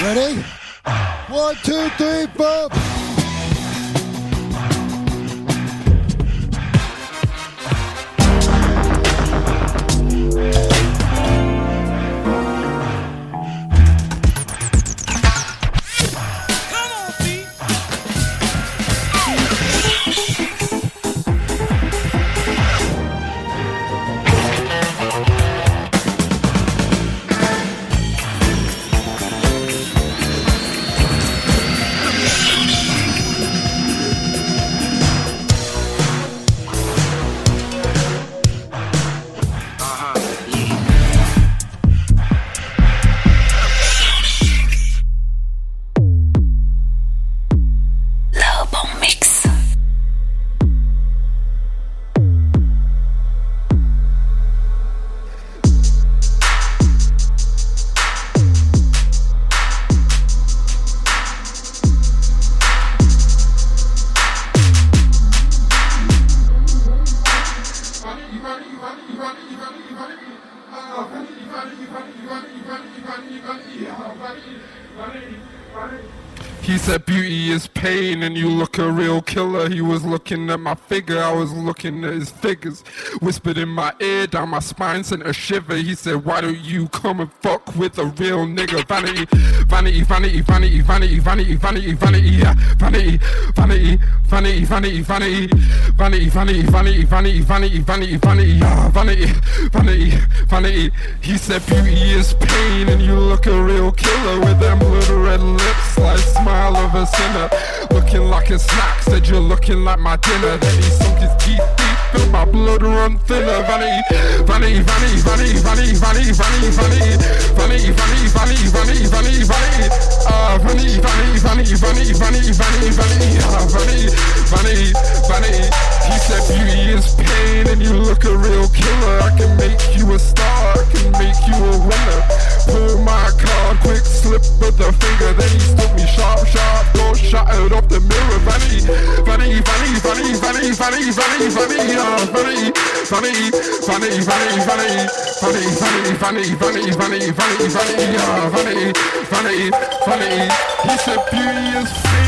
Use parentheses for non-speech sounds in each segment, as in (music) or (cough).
Ready? One, two, three, four. Was looking at my figure, I was looking at his figures. Whispered in my ear, down my spine, sent a shiver. He said, why don't you come and fuck with a real nigga? Vanity, vanity, vanity, vanity, vanity, vanity, vanity, vanity, yeah. Vanity, vanity, vanity, vanity, vanity, vanity, vanity, vanity, vanity, vanity, vanity, vanity, yeah. Vanity, vanity, vanity. He said beauty is pain and you look a real killer with them little red lips like smile of a sinner. Looking like a snack, said you're looking like my dinner. Then he sunk his teeth deep, felt my blood run thinner. Vanity, vanity, vanity, vanity, vanity, vanity, vanity, vanity, vanity, vanity, vanity, vanity, vanity, vanity, ah, vanity, vanity, vanity, vanity, vanity, vanity, vanity, ah, vanity, vanity, vanity. He said beauty is pain and you look a real killer. I can make you a star, I can make you a winner. Pull my card, quick slip of the finger, then he stood me sharp, sharp, door shattered off the mirror. Vanity, vanity, vanity, vanity, vanity, vanity, vanity, vanity, uh, vanity, vanity, vanity, vanity, vanity, vanity, vanity, vanity, vanity, vanity, vanity, vanity, uh, vanity, vanity, vanity. He said beauty is pain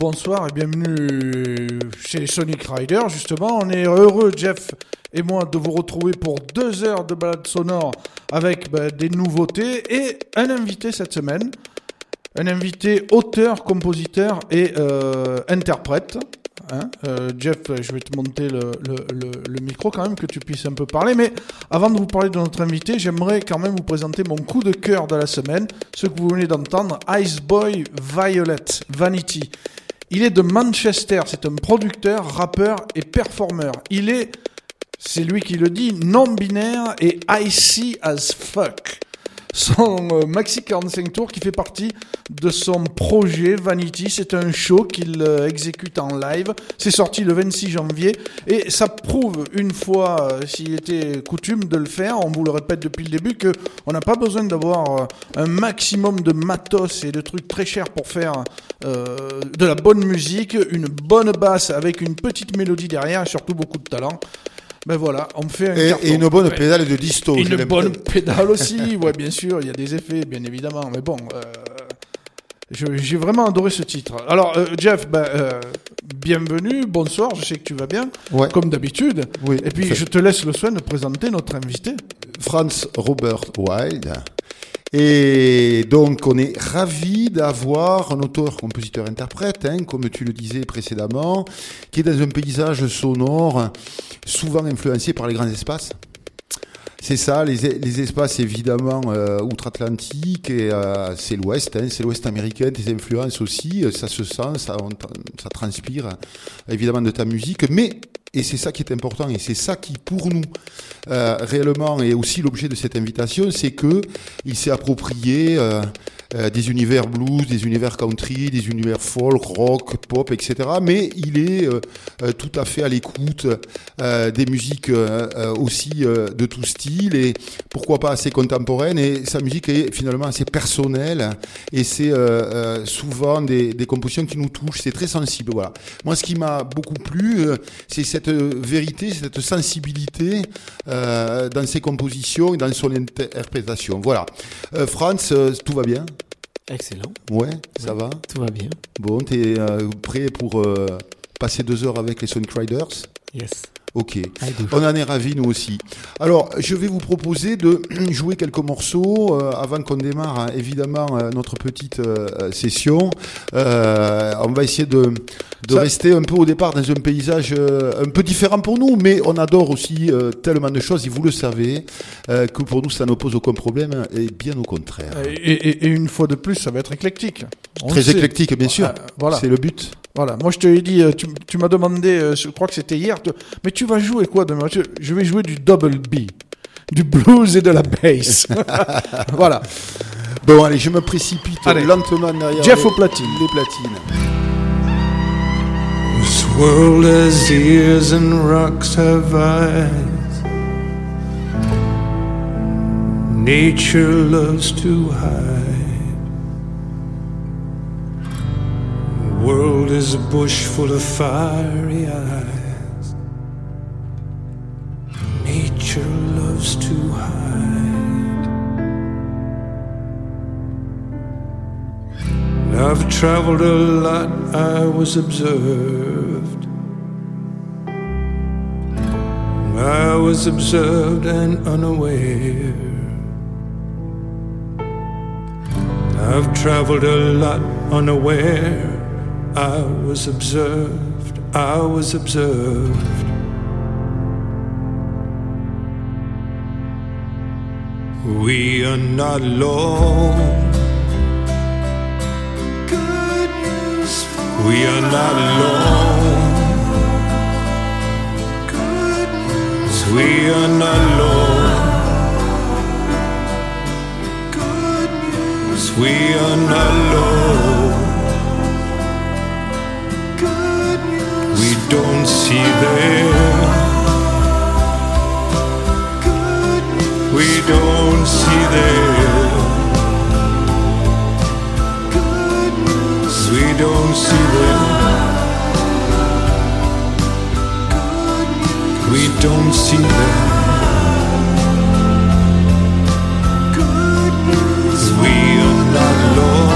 Bonsoir et bienvenue chez Sonic Rider. Justement, on est heureux, Jeff et moi, de vous retrouver pour deux heures de balade sonore avec bah, des nouveautés et un invité cette semaine. Un invité auteur, compositeur et euh, interprète. Hein, euh, Jeff, je vais te monter le, le- micro quand même, que tu puisses un peu parler. Mais avant de vous parler de notre invité, j'aimerais quand même vous présenter mon coup de cœur de la semaine, ce que vous venez d'entendre, Ice Boy Violet Vanity. Il est de Manchester, c'est un producteur, rappeur et performeur. Il est, c'est lui qui le dit, non-binaire et icy as fuck. Son euh, maxi 45 tours qui fait partie de son projet Vanity, c'est un show qu'il euh, exécute en live. C'est sorti le 26 janvier et ça prouve une fois, euh, s'il était coutume de le faire, on vous le répète depuis le début, que on n'a pas besoin d'avoir un maximum de matos et de trucs très chers pour faire euh, de la bonne musique, une bonne basse avec une petite mélodie derrière et surtout beaucoup de talent. Ben voilà, on fait un Et, carton. et une bonne Ouais. pédale de disto. Une bonne pédale aussi, (laughs) ouais, bien sûr, il y a des effets, bien évidemment, mais bon, euh, j'ai vraiment adoré ce titre. Alors, euh, Jeff, ben, euh, bienvenue, bonsoir, je sais que tu vas bien, Ouais. comme d'habitude. Oui. Et puis, je te laisse le soin de présenter notre invité. Franz Robert Wilde. Et donc, on est ravi d'avoir un auteur, compositeur, interprète, hein, comme tu le disais précédemment, qui est dans un paysage sonore souvent influencé par les grands espaces. C'est ça, les, espaces évidemment euh, outre-Atlantique et euh, c'est l'Ouest, hein, c'est l'Ouest américain, tes influences aussi, euh, ça se sent, ça, ça transpire évidemment de ta musique, mais Et c'est ça qui est important, et c'est ça qui, pour nous, euh, réellement, est aussi l'objet de cette invitation, c'est que il s'est approprié euh, euh, des univers blues, des univers country, des univers folk, rock, pop, etc. Mais il est tout à fait à l'écoute des musiques aussi de tout style et pourquoi pas assez contemporaine. Et sa musique est finalement assez personnelle et c'est souvent des, des compositions qui nous touchent. C'est très sensible. Voilà. Moi, ce qui m'a beaucoup plu, c'est cette vérité, cette sensibilité euh, dans ses compositions et dans son interprétation. Voilà. Euh, Franz, euh, tout va bien? Excellent, Ouais, ça va? tout va bien. Bon, t'es prêt pour passer deux heures avec les Sonic Riders? Yes, Ok. On en est ravis, nous aussi. Alors, je vais vous proposer de (clears throat) jouer quelques morceaux euh, avant qu'on démarre, hein, évidemment, euh, notre petite euh, session. On va essayer de, de Ça- rester un peu au départ dans un paysage euh, un peu différent pour nous, mais on adore aussi euh, tellement de choses, et vous le savez, euh, que pour nous, ça n'oppose aucun problème, et bien au contraire. Et, et- et une fois de plus, ça va être éclectique. On Très éclectique, bien sûr. Voilà. C'est le but. Voilà, moi je te l'ai dit, tu, tu m'as demandé, je crois que c'était hier, mais tu vas jouer quoi demain? Je, je vais jouer du double B, du blues et de la bass. (laughs) voilà, Bon, allez, je me précipite Allez. lentement derrière Jeff les, aux platines. les platines. World has ears and rocks have eyes. Nature loves to hide. World is a bush full of fiery eyes. Nature loves to hide. I've traveled a lot, I was observed. I was observed and unaware. I've traveled a lot unaware. I was observed, I was observed. We are not alone. We are not alone. We are not alone. We are not alone. We don't see them. We don't see them. Don't see them. We don't see them. We are not alone.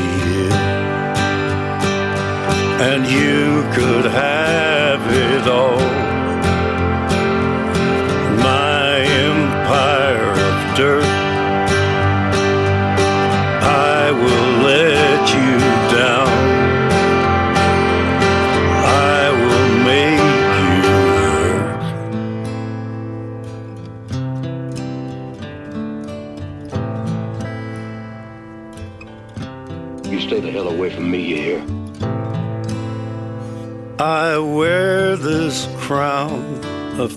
And you could have it all. My empire of dirt.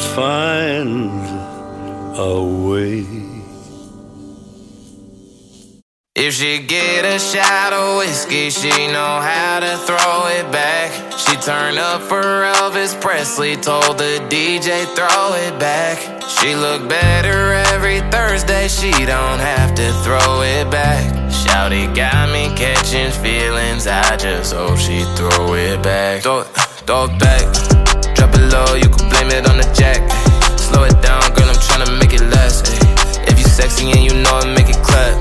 find a way. If she get a shot of whiskey, she know how to throw it back. She turn up for Elvis Presley, told the DJ throw it back. She look better every Thursday, she don't have to throw it back. Shouty got me catching feelings, I just hope she throw it back. Throw it, throw it back, drop it low, you can blame it on the jack. Slow it down, girl, I'm tryna make it last. ayy. If you sexy and you know it, make it clap.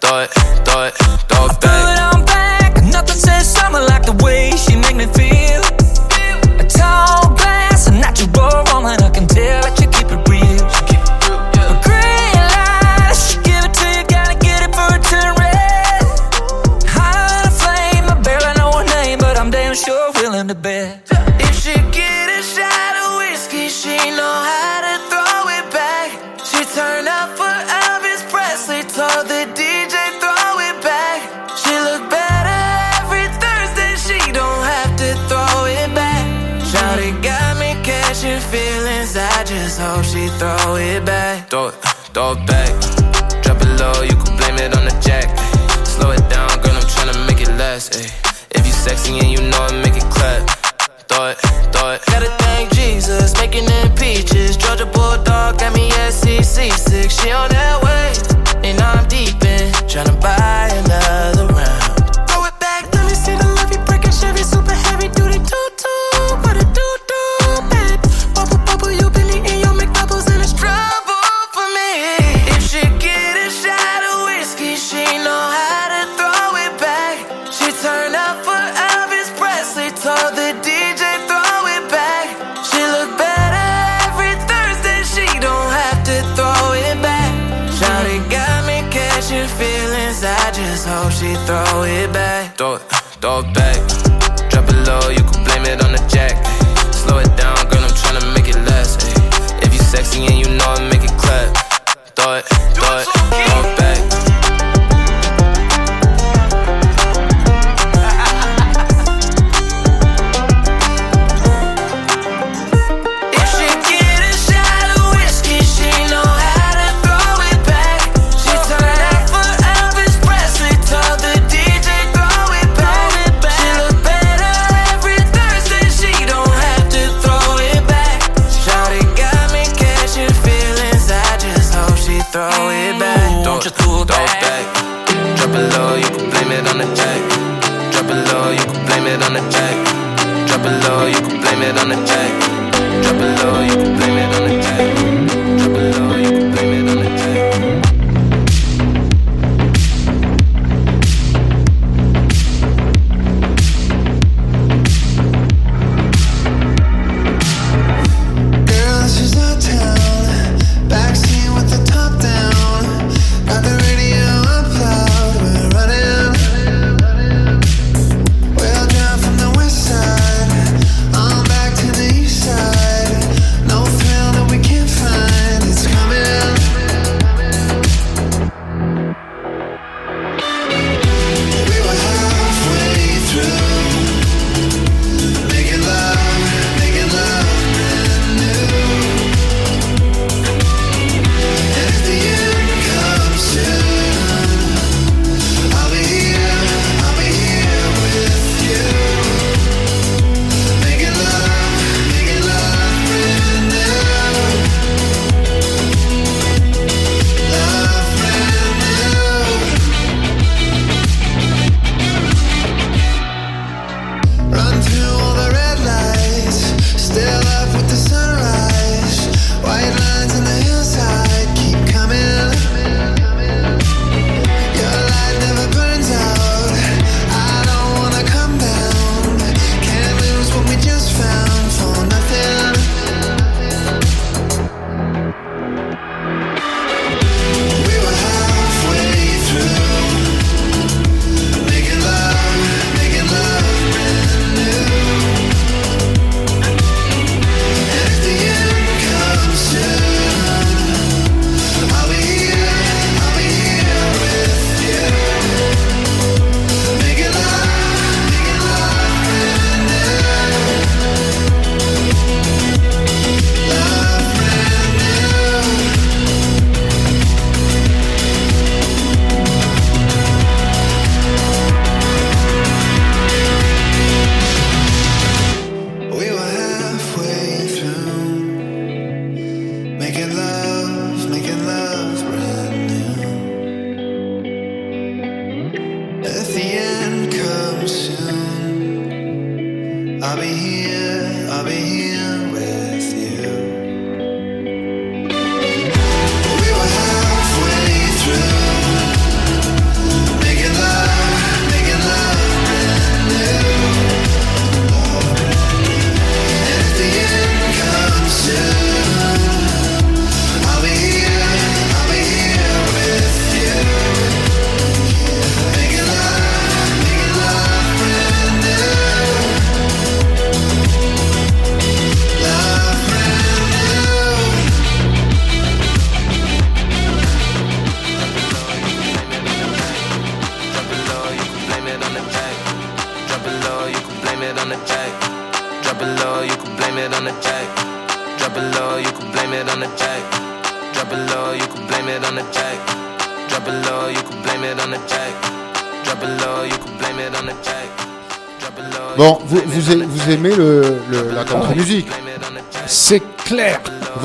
Throw it, throw it, throw it back. Put on back, nothing says summer like the way she make me feel. A tall glass, a natural woman, I can tell that you keep it real. She keep it. Give it to you, gotta get it for a green light, she throw it back. Throw it, throw it back. Drop it low, you can blame it on the jack. Slow it down, girl, I'm tryna make it last. Ay. If you sexy and you know it, make it clap. Throw it, throw it. Gotta thank Jesus, making them peaches. Georgia Bulldog got me SEC6. She on that way, and I'm deep Todo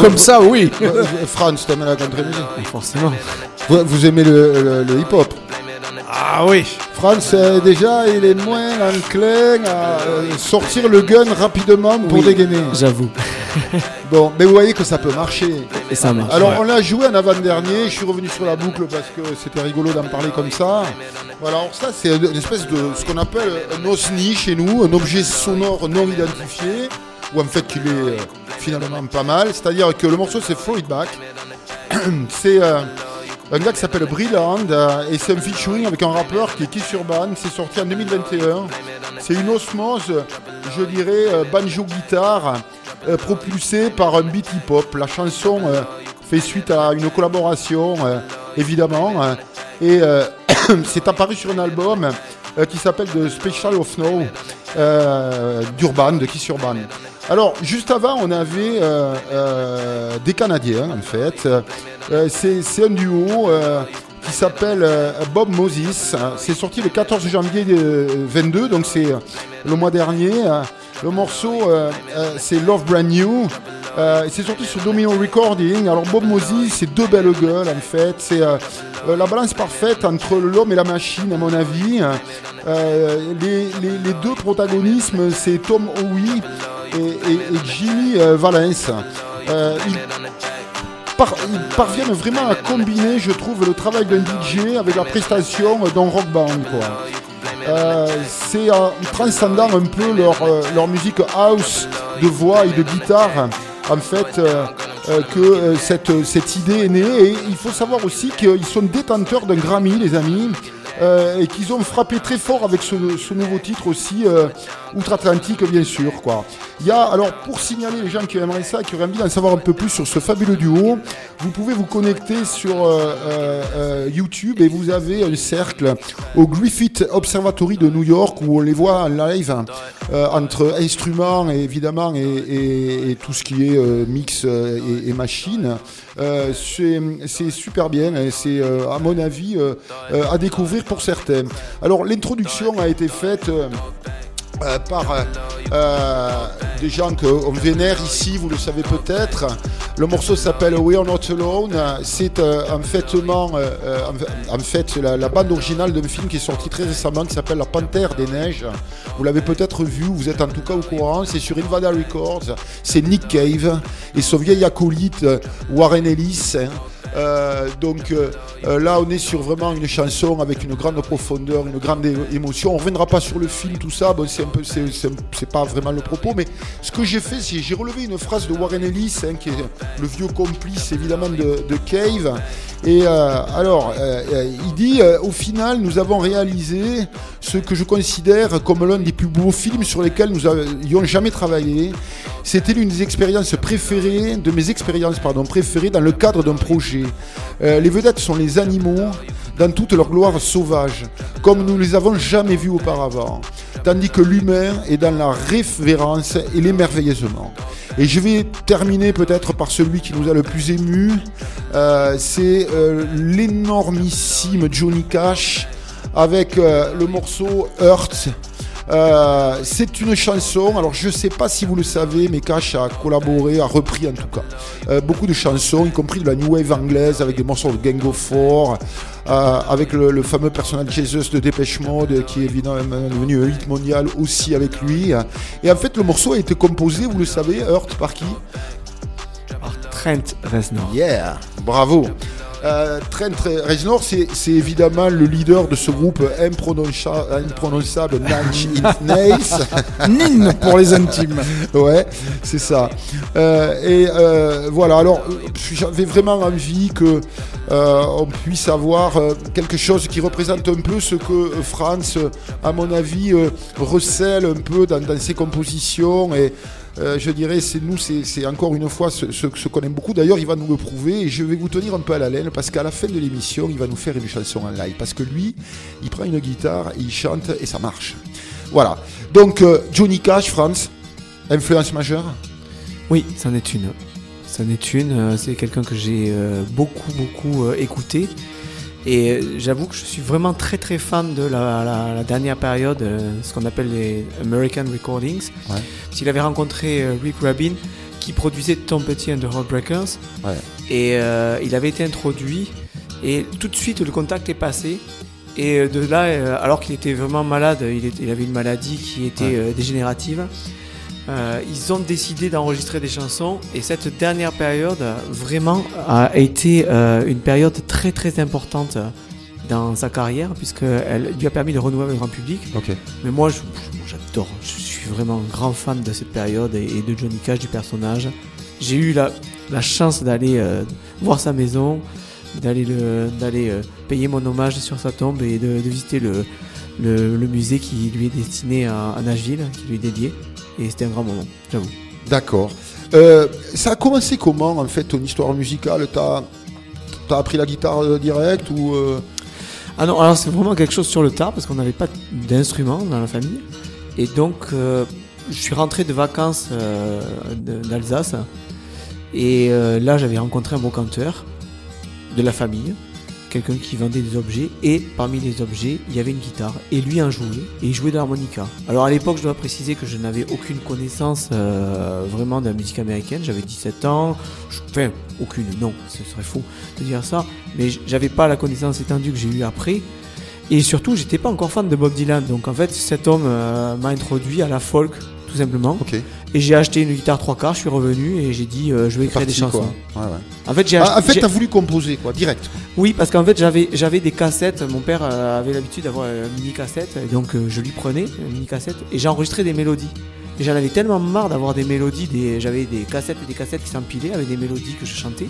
Comme ça, oui. (laughs) France, t'aimes la country music ah, Forcément. Vous, aimez le, hip-hop? Ah oui. France, euh, déjà, il est moins enclin à euh, sortir le gun rapidement pour dégainer. J'avoue. (laughs) Bon, mais vous voyez que ça peut marcher. Et ça marche. Alors, on l'a joué en avant-dernier. Je suis revenu sur la boucle parce que c'était rigolo d'en parler comme ça. Voilà, alors ça, c'est une espèce de ce qu'on appelle un OSNI chez nous, un objet sonore non identifié, ou en fait, il est euh, finalement pas mal. C'est-à-dire que le morceau c'est Throw It Back. C'est euh, un gars qui s'appelle Brilland euh, et c'est un featuring avec un rappeur qui est Kiss Urban. C'est sorti en 2021. C'est une osmose, je dirais, euh, banjo guitare propulsée par un beat hip hop. La chanson fait suite à une collaboration évidemment et (clears throat) c'est apparu sur un album euh, qui s'appelle The Special of Snow euh, d'Urban, de Kiss Urban. Alors, juste avant, on avait euh, des Canadiens, en fait. C'est un duo qui s'appelle euh, Bob Moses. C'est sorti le 14 janvier euh, 22, donc c'est euh, le mois dernier. Euh, Le morceau, euh, euh, c'est Love Brand New. Euh, c'est sorti sur Domino Recording. Alors Bob Moses, c'est deux belles gueules en fait. C'est euh, euh, la balance parfaite entre l'homme et la machine, à mon avis. Euh, les, deux protagonismes, c'est Tom Howie et, et- Jimmy euh, Valence. Euh, ils parviennent vraiment à combiner, je trouve, le travail d'un DJ avec la prestation d'un rock band. Euh, c'est en transcendant un peu leur, euh, leur musique house de voix et de guitare, en fait, euh, que cette, cette idée est née. Et il faut savoir aussi qu'ils sont détenteurs d'un Grammy, les amis. et qu'ils ont frappé très fort avec ce, nouveau titre aussi, outre-Atlantique bien sûr. Quoi. Il y a, alors pour signaler les gens qui aimeraient ça, qui auraient envie d'en savoir un peu plus sur ce fabuleux duo, vous pouvez vous connecter sur euh, euh, euh, YouTube et vous avez un cercle au Griffith Observatory de New York où on les voit en live entre instruments évidemment et, tout ce qui est mix et, et machine. C'est super bien c'est à mon avis à découvrir pour certains. Alors l'introduction a été faite. Euh, par euh, des gens qu'on vénère ici, vous le savez peut-être. Le morceau s'appelle We Are Not Alone. C'est euh, en en, fait, la, bande originale d'un film qui est sorti très récemment qui s'appelle La Panthère des Neiges. Vous l'avez peut-être vu, vous êtes en tout cas au courant. C'est sur Invada Records. C'est Nick Cave et son vieil acolyte Warren Ellis. Euh, donc euh, euh, là, on est sur vraiment une chanson avec une grande profondeur, une grande émotion. On reviendra pas sur le film, tout ça. Bon, c'est pas vraiment le propos, mais ce que j'ai fait, c'est j'ai relevé une phrase de Warren Ellis, hein, qui est le vieux complice évidemment de, Cave. Et alors, il dit au final, nous avons réalisé ce que je considère comme l'un des plus beaux films sur lesquels nous avions jamais travaillé. C'était l'une des expériences préférées, de mes expériences pardon, préférées dans le cadre d'un projet. Euh, les vedettes sont les animaux dans toute leur gloire sauvage, comme nous les avons jamais vus auparavant, tandis que l'humain est dans la révérence et l'émerveillement. Et je vais terminer peut-être par celui qui nous a le plus ému, euh, c'est euh, l'énormissime Johnny Cash avec le morceau Hurt. Euh, c'est une chanson, alors je sais pas si vous le savez, mais Cash a collaboré, a repris en tout cas euh, beaucoup de chansons, y compris de la new wave anglaise avec des morceaux de Gang of Four, euh, avec le, le fameux personnage Jesus de Dépêche Mode qui est évidemment devenu un hit mondial aussi avec lui. Et en fait, le morceau a été composé, vous le savez, Hurt par qui? Par Trent Reznor. Yeah, bravo. Euh, Trent Reznor, c'est évidemment le leader de ce groupe imprononça- imprononçable Inch Nails. (laughs) Nin pour les intimes. Ouais, c'est ça. Euh, et euh, voilà, alors j'avais vraiment envie que on puisse avoir quelque chose qui représente un peu ce que France, à mon avis, recèle un peu dans, dans ses compositions et euh, je dirais, c'est nous, c'est encore une fois ce, ce, qu'on aime beaucoup. D'ailleurs, il va nous le prouver et je vais vous tenir un peu à la laine parce qu'à la fin de l'émission, il va nous faire une chanson en live. Parce que lui, il prend une guitare, et il chante et ça marche. Voilà. Donc, euh, Johnny Cash, France, influence majeure? Oui, c'en est une. C'en est une. euh, C'est quelqu'un que j'ai beaucoup, beaucoup écouté. Et euh, j'avoue que je suis vraiment très, très fan de la, la- la dernière période, euh, ce qu'on appelle les American Recordings. Ouais. S'il avait rencontré euh, Rick Rubin, qui produisait Tom Petty and the Heartbreakers. Ouais. Et euh, il avait été introduit. Et tout de suite, le contact est passé. Et de là, alors qu'il était vraiment malade, il, avait une maladie qui était Ouais. dégénérative. Euh, ils ont décidé d'enregistrer des chansons et cette dernière période vraiment a été euh, une période très très importante dans sa carrière puisqu'elle lui a permis de renouer avec le grand public. Mais moi, je- je- moi, j'adore, je suis vraiment un grand fan de cette période et, et de Johnny Cash, du personnage. J'ai eu la, la chance d'aller euh, voir sa maison, d'aller le- d'aller payer mon hommage sur sa tombe et de, de visiter le, le, le musée qui lui est destiné à, à Nashville, qui lui est dédié. Et c'était un grand moment, j'avoue. D'accord. Euh, ça a commencé comment en fait ton histoire musicale? T'as as appris la guitare euh, direct ou euh, Ah non, alors c'est vraiment quelque chose sur le tard parce qu'on n'avait pas d'instrument dans la famille. Et donc, euh, je suis rentré de vacances d'Alsace. Et là, j'avais rencontré un brocanteur de la famille, quelqu'un qui vendait des objets. Et parmi les objets, il y avait une guitare. Et lui en jouait. Et il jouait de l'harmonica. Alors à l'époque, je dois préciser que je n'avais aucune connaissance euh, vraiment de la musique américaine. J'avais 17 ans. Je- Enfin, aucune, non, ce serait faux de dire ça. Mais j'avais pas la connaissance étendue que j'ai eue après. Et surtout, j'étais pas encore fan de Bob Dylan. Donc en fait, cet homme euh, m'a introduit à la folk, tout simplement. Et j'ai acheté une guitare trois quarts, je suis revenu et j'ai dit euh, je vais écrire des chansons. quoi. Ouais, ouais. En fait, j'ai Ah, en fait, t'as voulu composer quoi, direct. oui, parce qu'en fait, j'avais j'avais des cassettes. Mon père euh, avait l'habitude d'avoir une mini cassette, et donc euh, je lui prenais une mini cassette et j'enregistrais des mélodies. Et j'en avais tellement marre d'avoir des mélodies, des, j'avais des cassettes et des cassettes qui s'empilaient avec des mélodies que je chantais,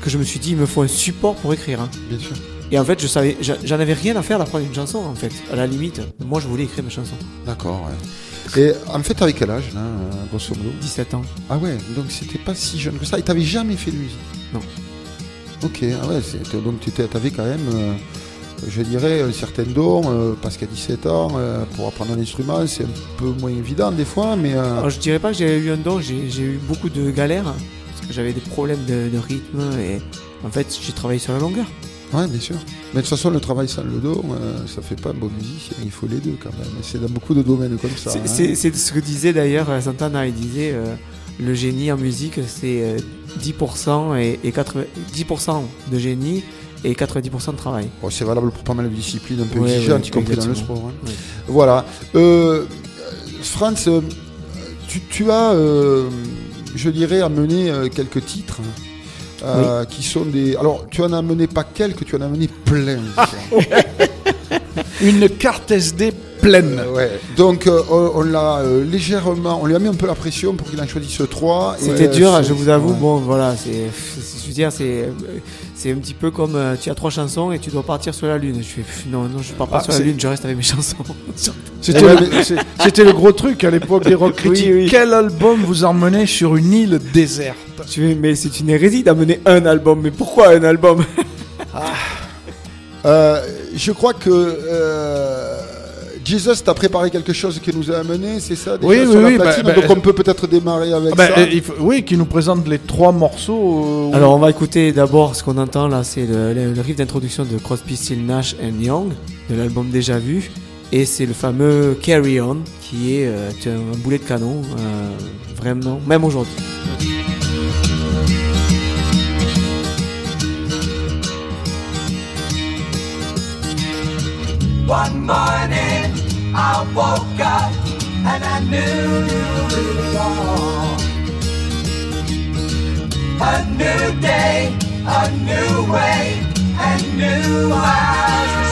que je me suis dit il me faut un support pour écrire. hein. Bien sûr. Et en fait, je savais, j'en avais rien à faire d'apprendre une chanson en fait. À la limite, moi je voulais écrire mes chansons. D'accord. Ouais. Et en fait, avec quel âge là, euh, grosso modo 17 ans. Ah ouais, donc c'était pas si jeune que ça. Et t'avais jamais fait de musique Non. Ok, ah ouais, donc tu avais quand même, euh, je dirais, un certain don, euh, parce qu'à 17 ans, euh, pour apprendre un instrument, c'est un peu moins évident des fois, mais... euh, Alors, je dirais pas que j'ai eu un don, j'ai j'ai eu beaucoup de galères parce que j'avais des problèmes de, de rythme et en fait j'ai travaillé sur la longueur. Ouais, bien sûr. Mais de toute façon, le travail sans le don, euh, ça fait pas bon musicien. Il faut les deux quand même. C'est dans beaucoup de domaines comme ça. C'est- hein. Ce que disait d'ailleurs euh, Santana, il disait euh, le génie en musique c'est euh, 10% et, et 80 10% de génie et 90% de travail. Bon, c'est valable pour pas mal de disciplines un peu Ouais, exigeantes, ouais, y compris dans le sport. hein. Ouais. Voilà. Euh, Franz, euh, tu, tu as, euh, je dirais, amené euh, quelques titres. Euh, qui sont des. Alors, tu en as amené pas quelques, tu en as amené plein. (laughs) Une carte SD pleine. Euh, ouais. Donc, euh, on, on l'a euh, légèrement. On lui a mis un peu la pression pour qu'il en choisisse trois. C'était dur, je vous avoue. ouais. Bon, voilà, c'est, c'est- je veux dire, c'est, c'est un petit peu comme euh, tu as trois chansons et tu dois partir sur la lune. Je fais pff, non, non, je pars pas Ah, sur la lune, je reste avec mes chansons. (laughs) C'était Eh ben, le, c'était le gros truc à l'époque des rock (laughs) critiques. oui. Quel album vous emmenez sur une île déserte Tu mais c'est une hérésie d'amener un album. Mais pourquoi un album? (laughs) Euh, je crois que euh, Jesus t'a préparé quelque chose qui nous a amené, c'est ça déjà Oui, sur oui, la oui, platine bah, Donc bah, on peut peut-être démarrer avec Ah bah, ça. euh, il faut- Oui, qui nous présente les trois morceaux. euh, Alors, on va écouter d'abord ce qu'on entend là, c'est le, le- le riff d'introduction de Crosby, Still Nash and Young de l'album Déjà Vu. Et c'est le fameux Carry On qui est euh, un boulet de canon, euh, vraiment, même aujourd'hui. One morning I woke up and I knew it all. A new day, a new way, and new eyes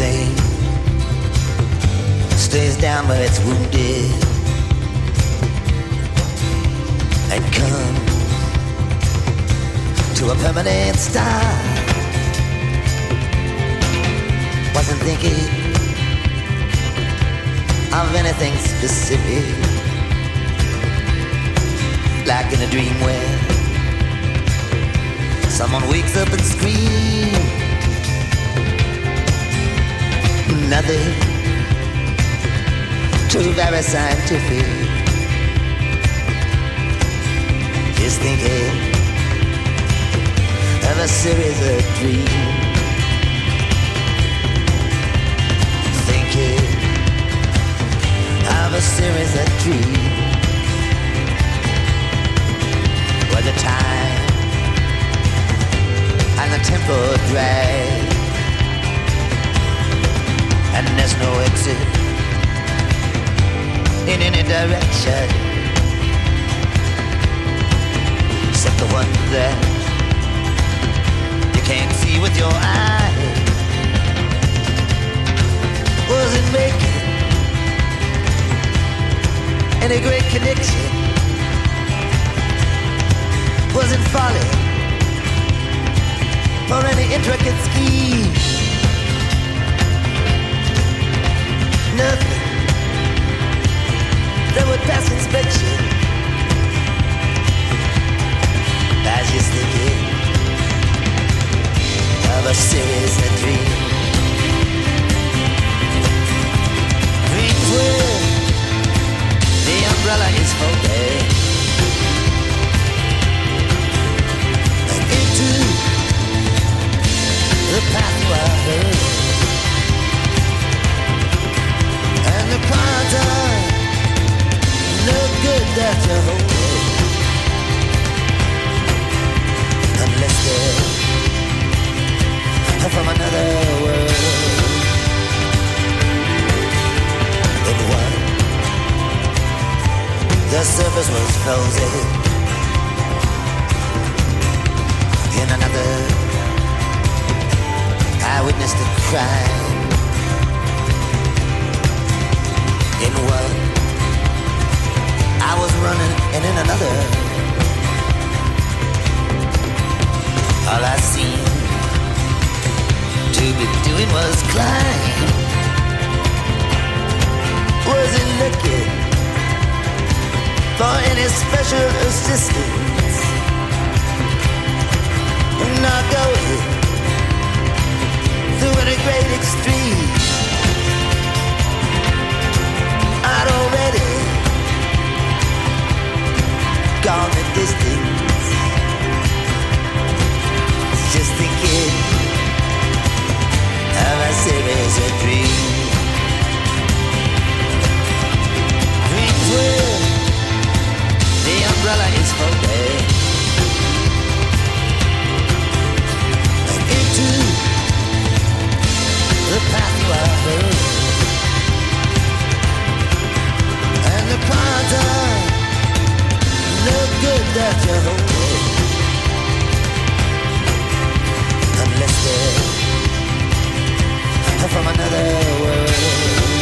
Everything stays down but it's wounded and comes to a permanent stop. Wasn't thinking of anything specific. Like in a dream where someone wakes up and screams. Nothing too very scientific. Just thinking of a series of dreams. thinking of a series of dreams where the time and the tempo drag and there's no exit in any direction except the one that you can't see with your eyes wasn't making any great connection. Wasn't falling for any intricate scheme. Nothing that would pass inspection. Was just thinking of a series of dreams. Where the umbrella is folded into the path you are. the ponder. Good. Unless they're from another world. In one, the surface was frozen. In another, I witnessed a crime. in one. I was running and in another. All I seemed to be doing was climb. Wasn't looking for any special assistance? Not going through any great extremes not already gone the distance? It's just a kid of a series of dreams. Will. The umbrella is for bed. Into the path you are heard. the ponder. Look good that you're hungry. Unless they're from another world.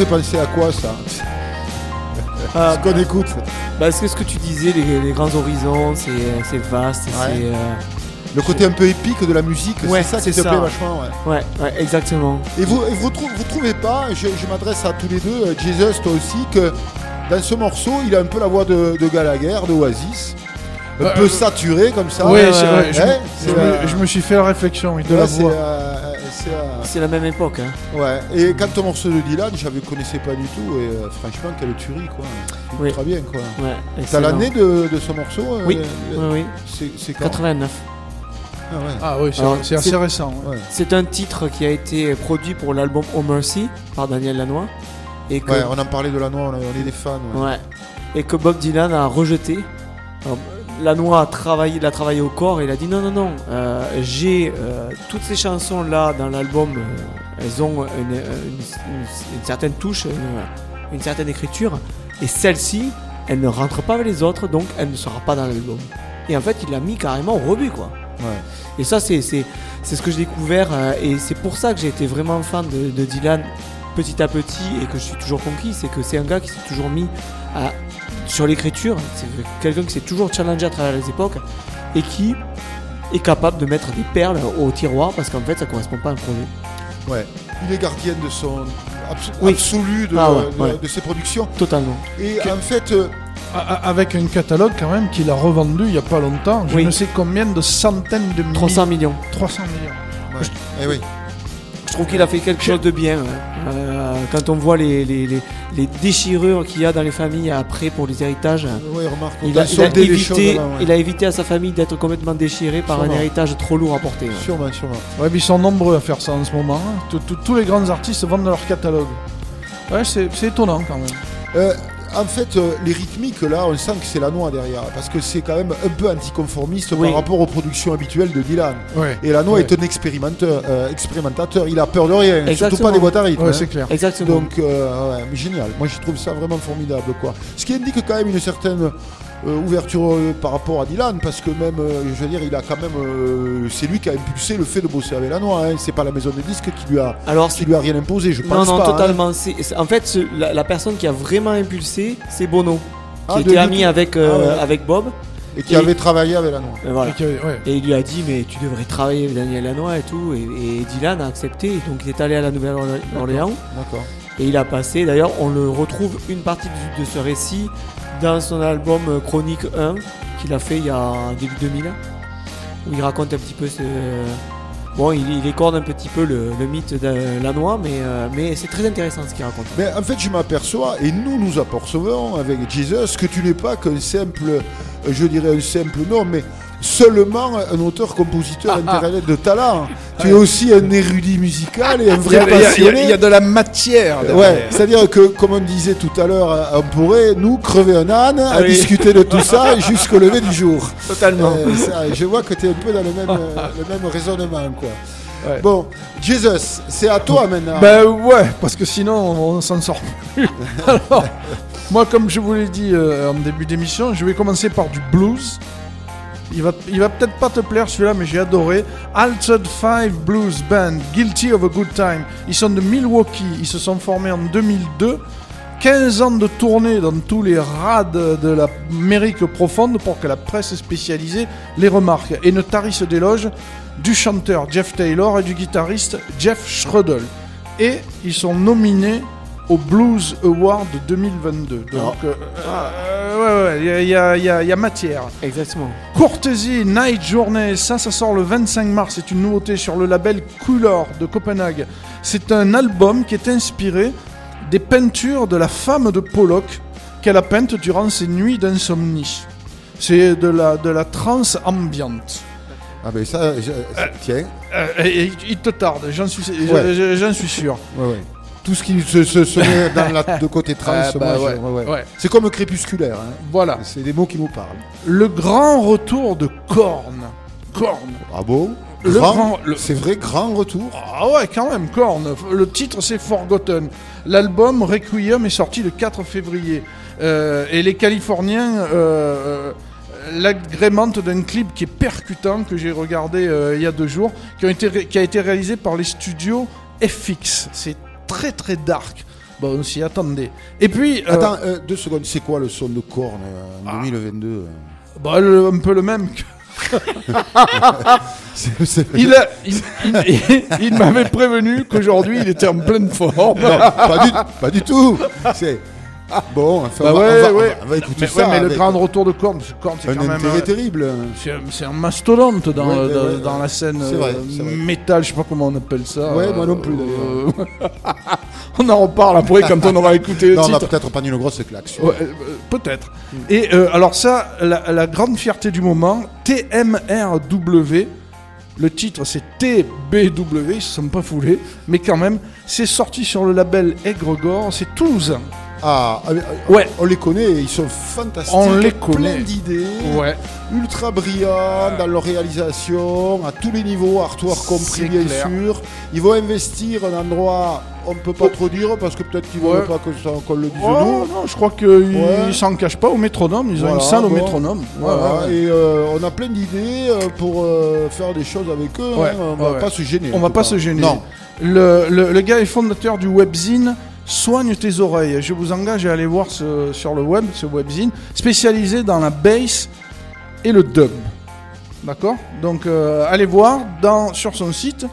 fait penser à quoi ça Ce (laughs) ah, qu'on écoute. Bah, c'est ce que tu disais, les, grands horizons, c'est euh, vaste, c'est. Euh, Le côté un peu épique de la musique, ouais, c'est ça qui te vachement. Ouais. ouais, exactement. Et vous ne vous, trouvez pas, je, m'adresse à tous les deux, euh, Jesus, toi aussi, que dans ce morceau, il a un peu la voix de, de Gallagher, de Oasis un peu saturé comme ça. Oui, ouais, hein, je, me, suis fait la réflexion la voix c'est, la même époque. Hein. ouais. Et quant au morceau de Dylan, je ne connaissais pas du tout, et euh, franchement, quelle tuerie, quoi. Oui. Très bien, quoi. Ouais, T'as l'année de, de ce morceau euh, Oui, euh, oui, oui. C'est, c'est quand 89. Ah ouais. Ah oui, c'est assez récent. ouais. C'est un titre qui a été produit pour l'album Oh Mercy par Daniel Lanois. Et que, Ouais, on en parlait de la noix, on, on est des fans. ouais. ouais. et que Bob Dylan a rejeté. Lanois a travaillé, au corps et il a dit non, non, non, euh, j'ai euh, toutes ces chansons-là dans l'album, euh, elles ont une, une- une- une certaine touche, une, certaine écriture, et celle-ci, elle ne rentre pas avec les autres, donc elle ne sera pas dans l'album. Et en fait, il l'a mis carrément au rebut, quoi. Ouais. Et ça, c'est, c'est, c'est ce que j'ai découvert. et c'est pour ça que j'ai été vraiment fan de, de Dylan petit à petit et que je suis toujours conquis. C'est que c'est un gars qui s'est toujours mis à- sur l'écriture. C'est quelqu'un qui s'est toujours challengé à travers les époques et qui est capable de mettre des perles au tiroir parce qu'en fait, ça correspond pas à un projet. Ouais. Il est gardien de son abso- Oui. absolu de, Ah ouais, de- ouais. de ses productions. Totalement. Et en fait, euh, Avec un catalogue quand même qu'il a revendu il y a pas longtemps, je Oui. ne sais combien de centaines de milliers. 300 millions. 300 millions. ouais. Eh oui. Je trouve qu'il a fait quelque chose de bien. Euh, quand on voit les, les, les, les déchirures qu'il y a dans les familles après pour les héritages. Ouais, remarque, Il a, il évité, avant, ouais. il a évité à sa famille d'être complètement déchiré par Sûrement. un héritage trop lourd à porter. ouais. Sûrement, sûrement. Ouais, mais ils sont nombreux à faire ça en ce moment. hein. Tous- les grands artistes vendent leur catalogue. Ouais, c'est c'est étonnant quand même. Euh, en fait, euh, les rythmiques, là, on sent que c'est la noix derrière. Parce que c'est quand même un peu anticonformiste Oui. par rapport aux productions habituelles de Dylan. Ouais. Et la noix Ouais. est un expérimenteur, euh, expérimentateur. Il a peur de rien. Surtout pas des boîtes à rythme. Ouais, hein. c'est clair. Exactement. Donc, euh, ouais, mais génial. Moi, je trouve ça vraiment formidable, quoi. Ce qui indique quand même une certaine euh, ouverture euh, par rapport à Dylan, parce que même, euh, je veux dire, il a quand même, euh, c'est lui qui a impulsé le fait de bosser avec la noix. Hein. C'est pas la maison de disques qui lui a, Alors, qui lui a rien imposé. Je non, pense non, pas. hein. totalement. En fait, ce- la, la personne qui a vraiment impulsé, c'est Bono, qui Ah, était ami avec, euh, Ah ouais. avec Bob. Et qui Et- avait travaillé avec la noix. Et voilà. Et que- ouais. Et il lui a dit, mais tu devrais travailler avec Daniel Lanois et tout. Et, et Dylan a accepté. Donc il est allé à la Nouvelle-Orléans. D'accord. Et il a passé, d'ailleurs, on le retrouve une partie de ce récit dans son album Chronique 1 qu'il a fait il y a début 2000, où il raconte un petit peu ce. Bon, il, il écorde un petit peu le, mythe de la noix, mais, euh, mais c'est très intéressant ce qu'il raconte. Mais en fait, je m'aperçois, et nous nous apercevons avec Jesus, que tu n'es pas qu'un simple, je dirais un simple nom, mais seulement un auteur-compositeur internet de talent. Tu es aussi un érudit musical et un vrai il y a- passionné. il y a de la matière. derrière. Ouais, c'est-à-dire que, comme on disait tout à l'heure, euh, on pourrait, nous, crever un âne à Ah oui. discuter de tout ça (laughs) jusqu'au lever du jour. Totalement. Euh, ça, je vois que tu es un peu dans le même, (laughs) euh, le même raisonnement, quoi. Ouais. Bon, Jesus, c'est à toi maintenant. Ben ouais, parce que sinon on, on s'en sort plus. (laughs) Alors, moi comme je vous l'ai dit euh, en début d'émission, je vais commencer par du blues. Il va, il va peut-être pas te plaire celui-là, mais j'ai adoré. Altered Five Blues Band, Guilty of a Good Time. Ils sont de Milwaukee, ils se sont formés en 2002. 15 ans de tournée dans tous les rades de l'Amérique profonde pour que la presse spécialisée les remarque et ne tarisse d'éloges du chanteur Jeff Taylor et du guitariste Jeff Schroedel. Et ils sont nominés au Blues Award 2022. Donc, euh, euh, ouais, ouais, il y a- y, y y matière. Exactement. Courtesy Night Journey, ça, ça sort le 25 mars. C'est une nouveauté sur le label Couleur de Copenhague. C'est un album qui est inspiré des peintures de la femme de Pollock qu'elle a peintes durant ses nuits d'insomnie. C'est de la, de la trance ambiante. Ah ben ça, je- tiens. Euh, et- et il te tarde, j'en suis, Ouais. je- j'en suis sûr. Ouais, ouais. Tout ce qui se, se, se met (laughs) dans la, de côté trans, Ah, bah ouais, ouais, ouais. c'est comme crépusculaire. hein. Voilà. C'est des mots qui nous parlent. Le grand retour de Korn. Korn. Ah bon? Le Grand- grand- le- C'est vrai, grand retour? Ah ouais, quand même, Korn. Le titre, c'est Forgotten. L'album Requiem est sorti le 4 février. Euh, et les Californiens euh, euh, l'agrémentent d'un clip qui est percutant, que j'ai regardé euh, il y a deux jours, qui, ont été ré- qui a été réalisé par les studios FX. C'est très très dark. Bon, on s'y attendait. Et puis... euh, Attends, euh, deux secondes. C'est quoi le son de corne en 2022 euh bah, le- un peu le même que... (laughs) Il, a- il, il- il m'avait prévenu qu'aujourd'hui il était en pleine forme. Non, pas, du, pas du tout. C'est bon. Enfin, Bah on, va, ouais, on va- ouais. on va écouter mais, ça. ouais, mais le grand retour de Korn, c'est un quand même. euh, terrible. C'est un mastodonte dans, dans, la scène vrai, euh, vrai. métal, je sais pas comment on appelle ça. Ouais, euh, moi non plus, d'ailleurs. euh, (laughs) on en reparle après quand on aura écouté le Non, on titre. peut-être prendre une grosse claque. Euh, peut-être. Et euh, alors ça, la, la grande fierté du moment, TMRW. Le titre c'est TBW, ils se sont pas foulés, mais quand même, c'est sorti sur le label Aigre-Gore, c'est toulousain. Ah, ah, euh, Ouais. on les connaît, ils sont fantastiques. On les plein connaît. d'idées. Ouais. Ultra brillants dans leur réalisation, à tous les niveaux, artwork compris bien clair. sûr. Ils vont investir un endroit, on peut pas trop dire, parce que peut-être qu'ils Ouais. veulent pas que ça- qu'on le dise Oh, nous. non, je crois qu'ils Ouais. s'en cachent pas au métronome, ils ont Voilà, une salle au métronome. Voilà, Ouais, ouais, ouais. et euh, on a plein d'idées euh, pour euh, faire des choses avec eux. Ouais, hein. On ouais, va ouais. pas se gêner. On va pas cas. se gêner. Non. Le, le- le gars est fondateur du webzine Soigne tes oreilles. Je vous engage à aller voir ce- sur le web ce webzine spécialisé dans la bass et le dub. D'accord? Donc euh, allez voir dans, sur son site.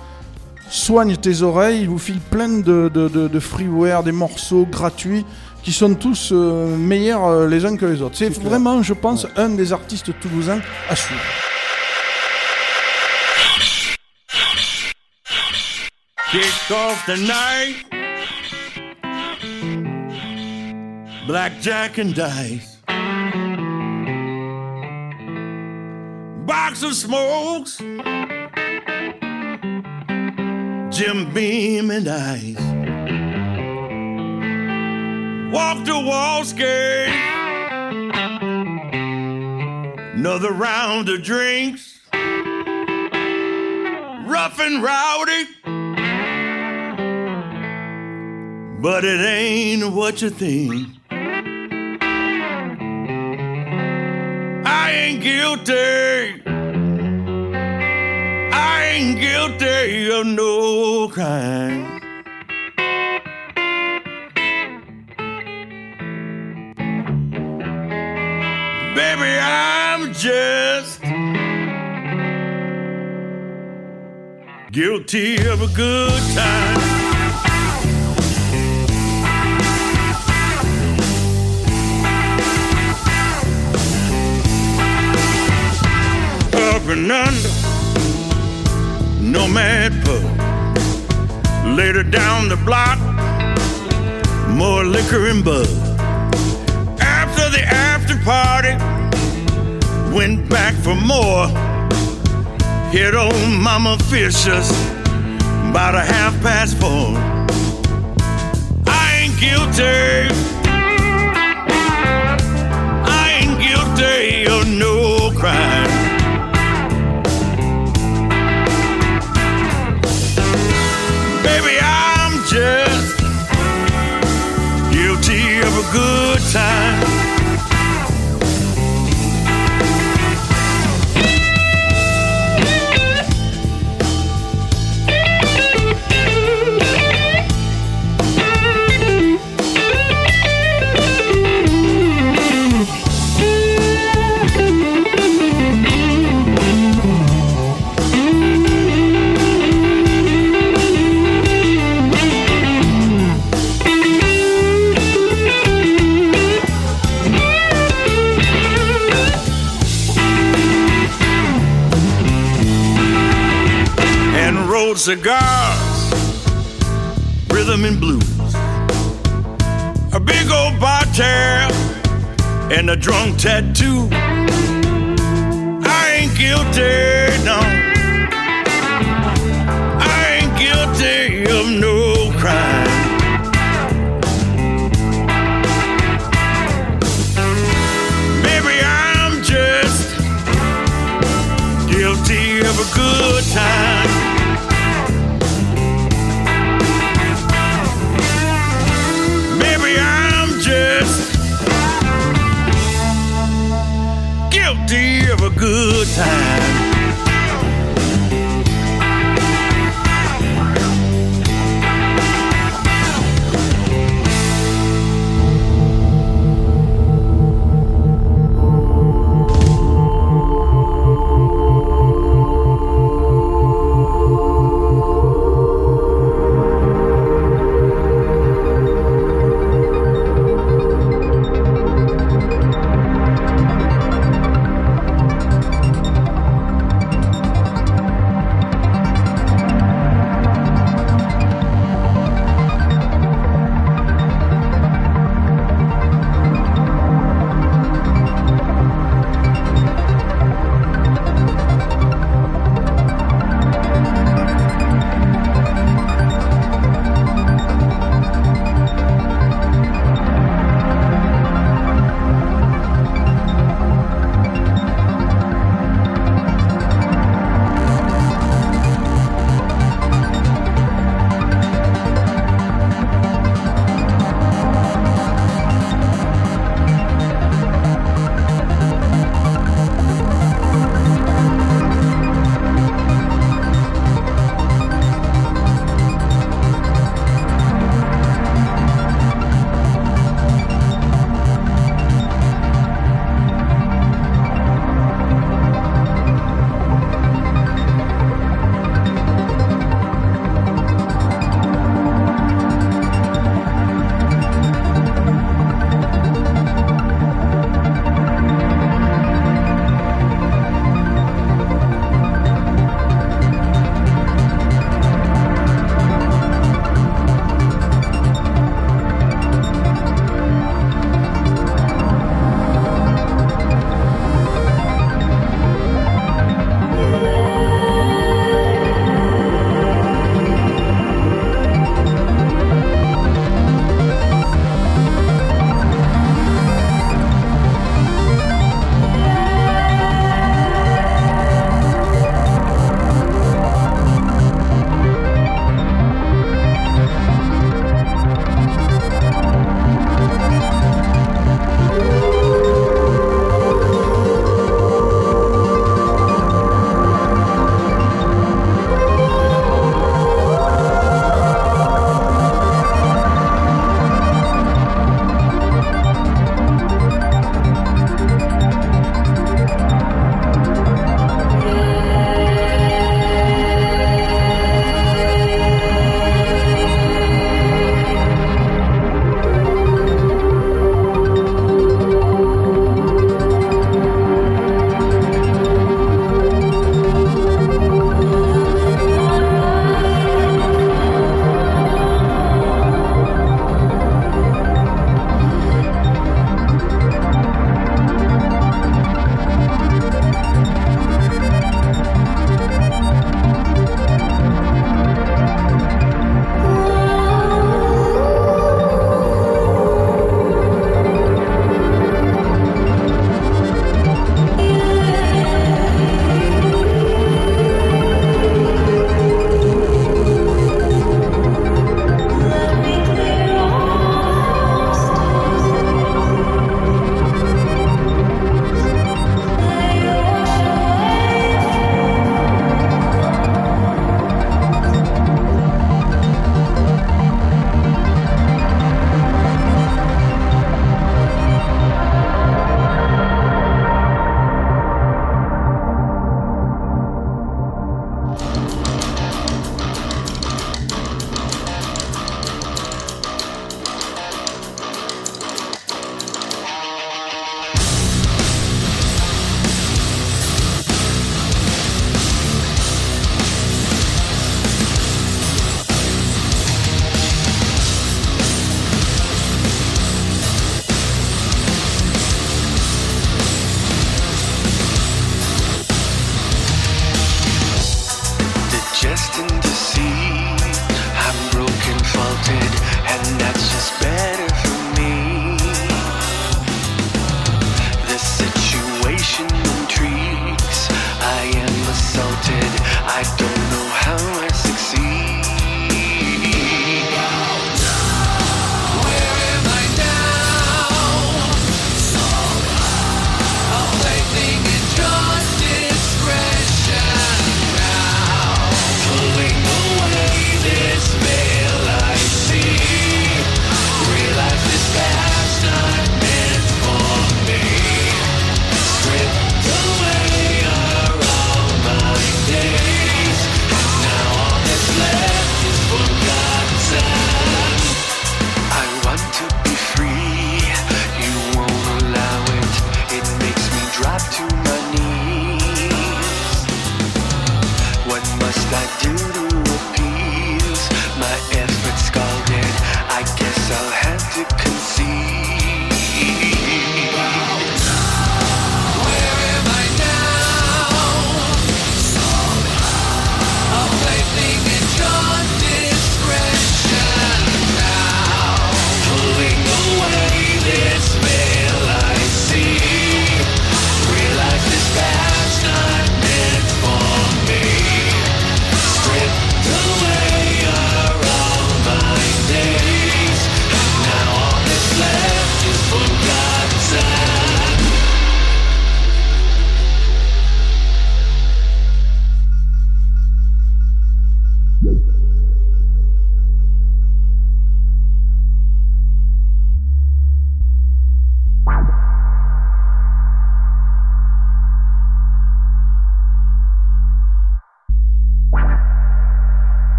Soigne tes oreilles, il vous file plein de, de, de- de freeware, des morceaux gratuits qui sont tous euh, meilleurs euh, les uns que les autres. C'est clair. vraiment, je pense, un des artistes toulousains à suivre. Kick off the night. Blackjack and dice. Box of smokes. Jim Beam and ice. Walk to Wall Skate. Another round of drinks. Rough and rowdy. But it ain't what you think. I ain't guilty. I ain't guilty of no crime. Baby, I'm just guilty of a good time. And under. Nomad pub. Later down the block, more liquor and buzz. After the after party, went back for more. Hit old Mama Fisher's about a half past four. I ain't guilty. I ain't guilty of no crime. Good time. Cigars, rhythm and blues. A big old bar tab and a drunk tattoo. I ain't guilty, no. I ain't guilty of no crime. Maybe I'm just guilty of a good time. Good time.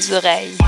Vos oreilles.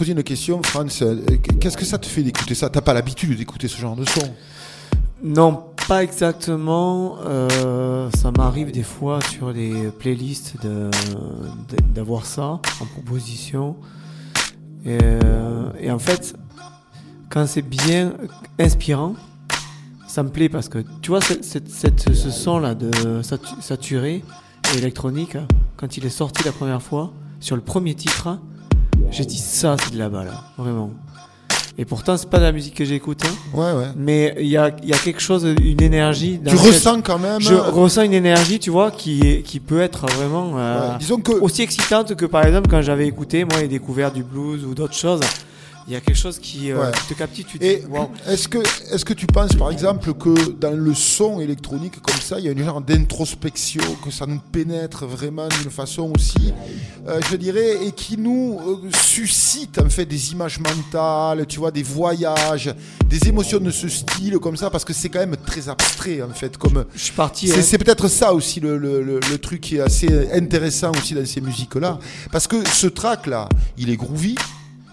Poser une question, Franz. Euh, Qu'est-ce que ça te fait d'écouter ça? T'as pas l'habitude d'écouter ce genre de son? Non, pas exactement. Euh, ça m'arrive des fois sur les playlists d'avoir ça en proposition. Et, euh, et en fait, quand c'est bien inspirant, ça me plaît parce que tu vois ce son là de satu- saturé et électronique, quand il est sorti la première fois sur le premier titre, j'ai dit ça c'est de là-bas là, vraiment. Et pourtant c'est pas de la musique que j'écoute, hein. Ouais, ouais. mais il y a, y a quelque chose, une énergie. dans Tu ressens quand même- Je ressens une énergie, tu vois, qui, est- qui peut être vraiment euh, Ouais, disons que- aussi excitante que par exemple quand j'avais écouté, moi, les découvertes du blues ou d'autres choses. Il y a quelque chose qui, euh, Ouais. qui te captive, tu te Et dis, est-ce que, est-ce que tu penses par exemple que dans le son électronique comme ça, il y a une genre d'introspection, que ça nous pénètre vraiment d'une façon aussi, euh, je dirais, et qui nous euh, suscite en fait des images mentales, tu vois, des voyages, des émotions de ce style comme ça, parce que c'est quand même très abstrait en fait. Comme je suis parti. C'est, hein. peut-être ça aussi le, le, le- le truc qui est assez intéressant aussi dans ces musiques-là, parce que ce track-là, il est groovy.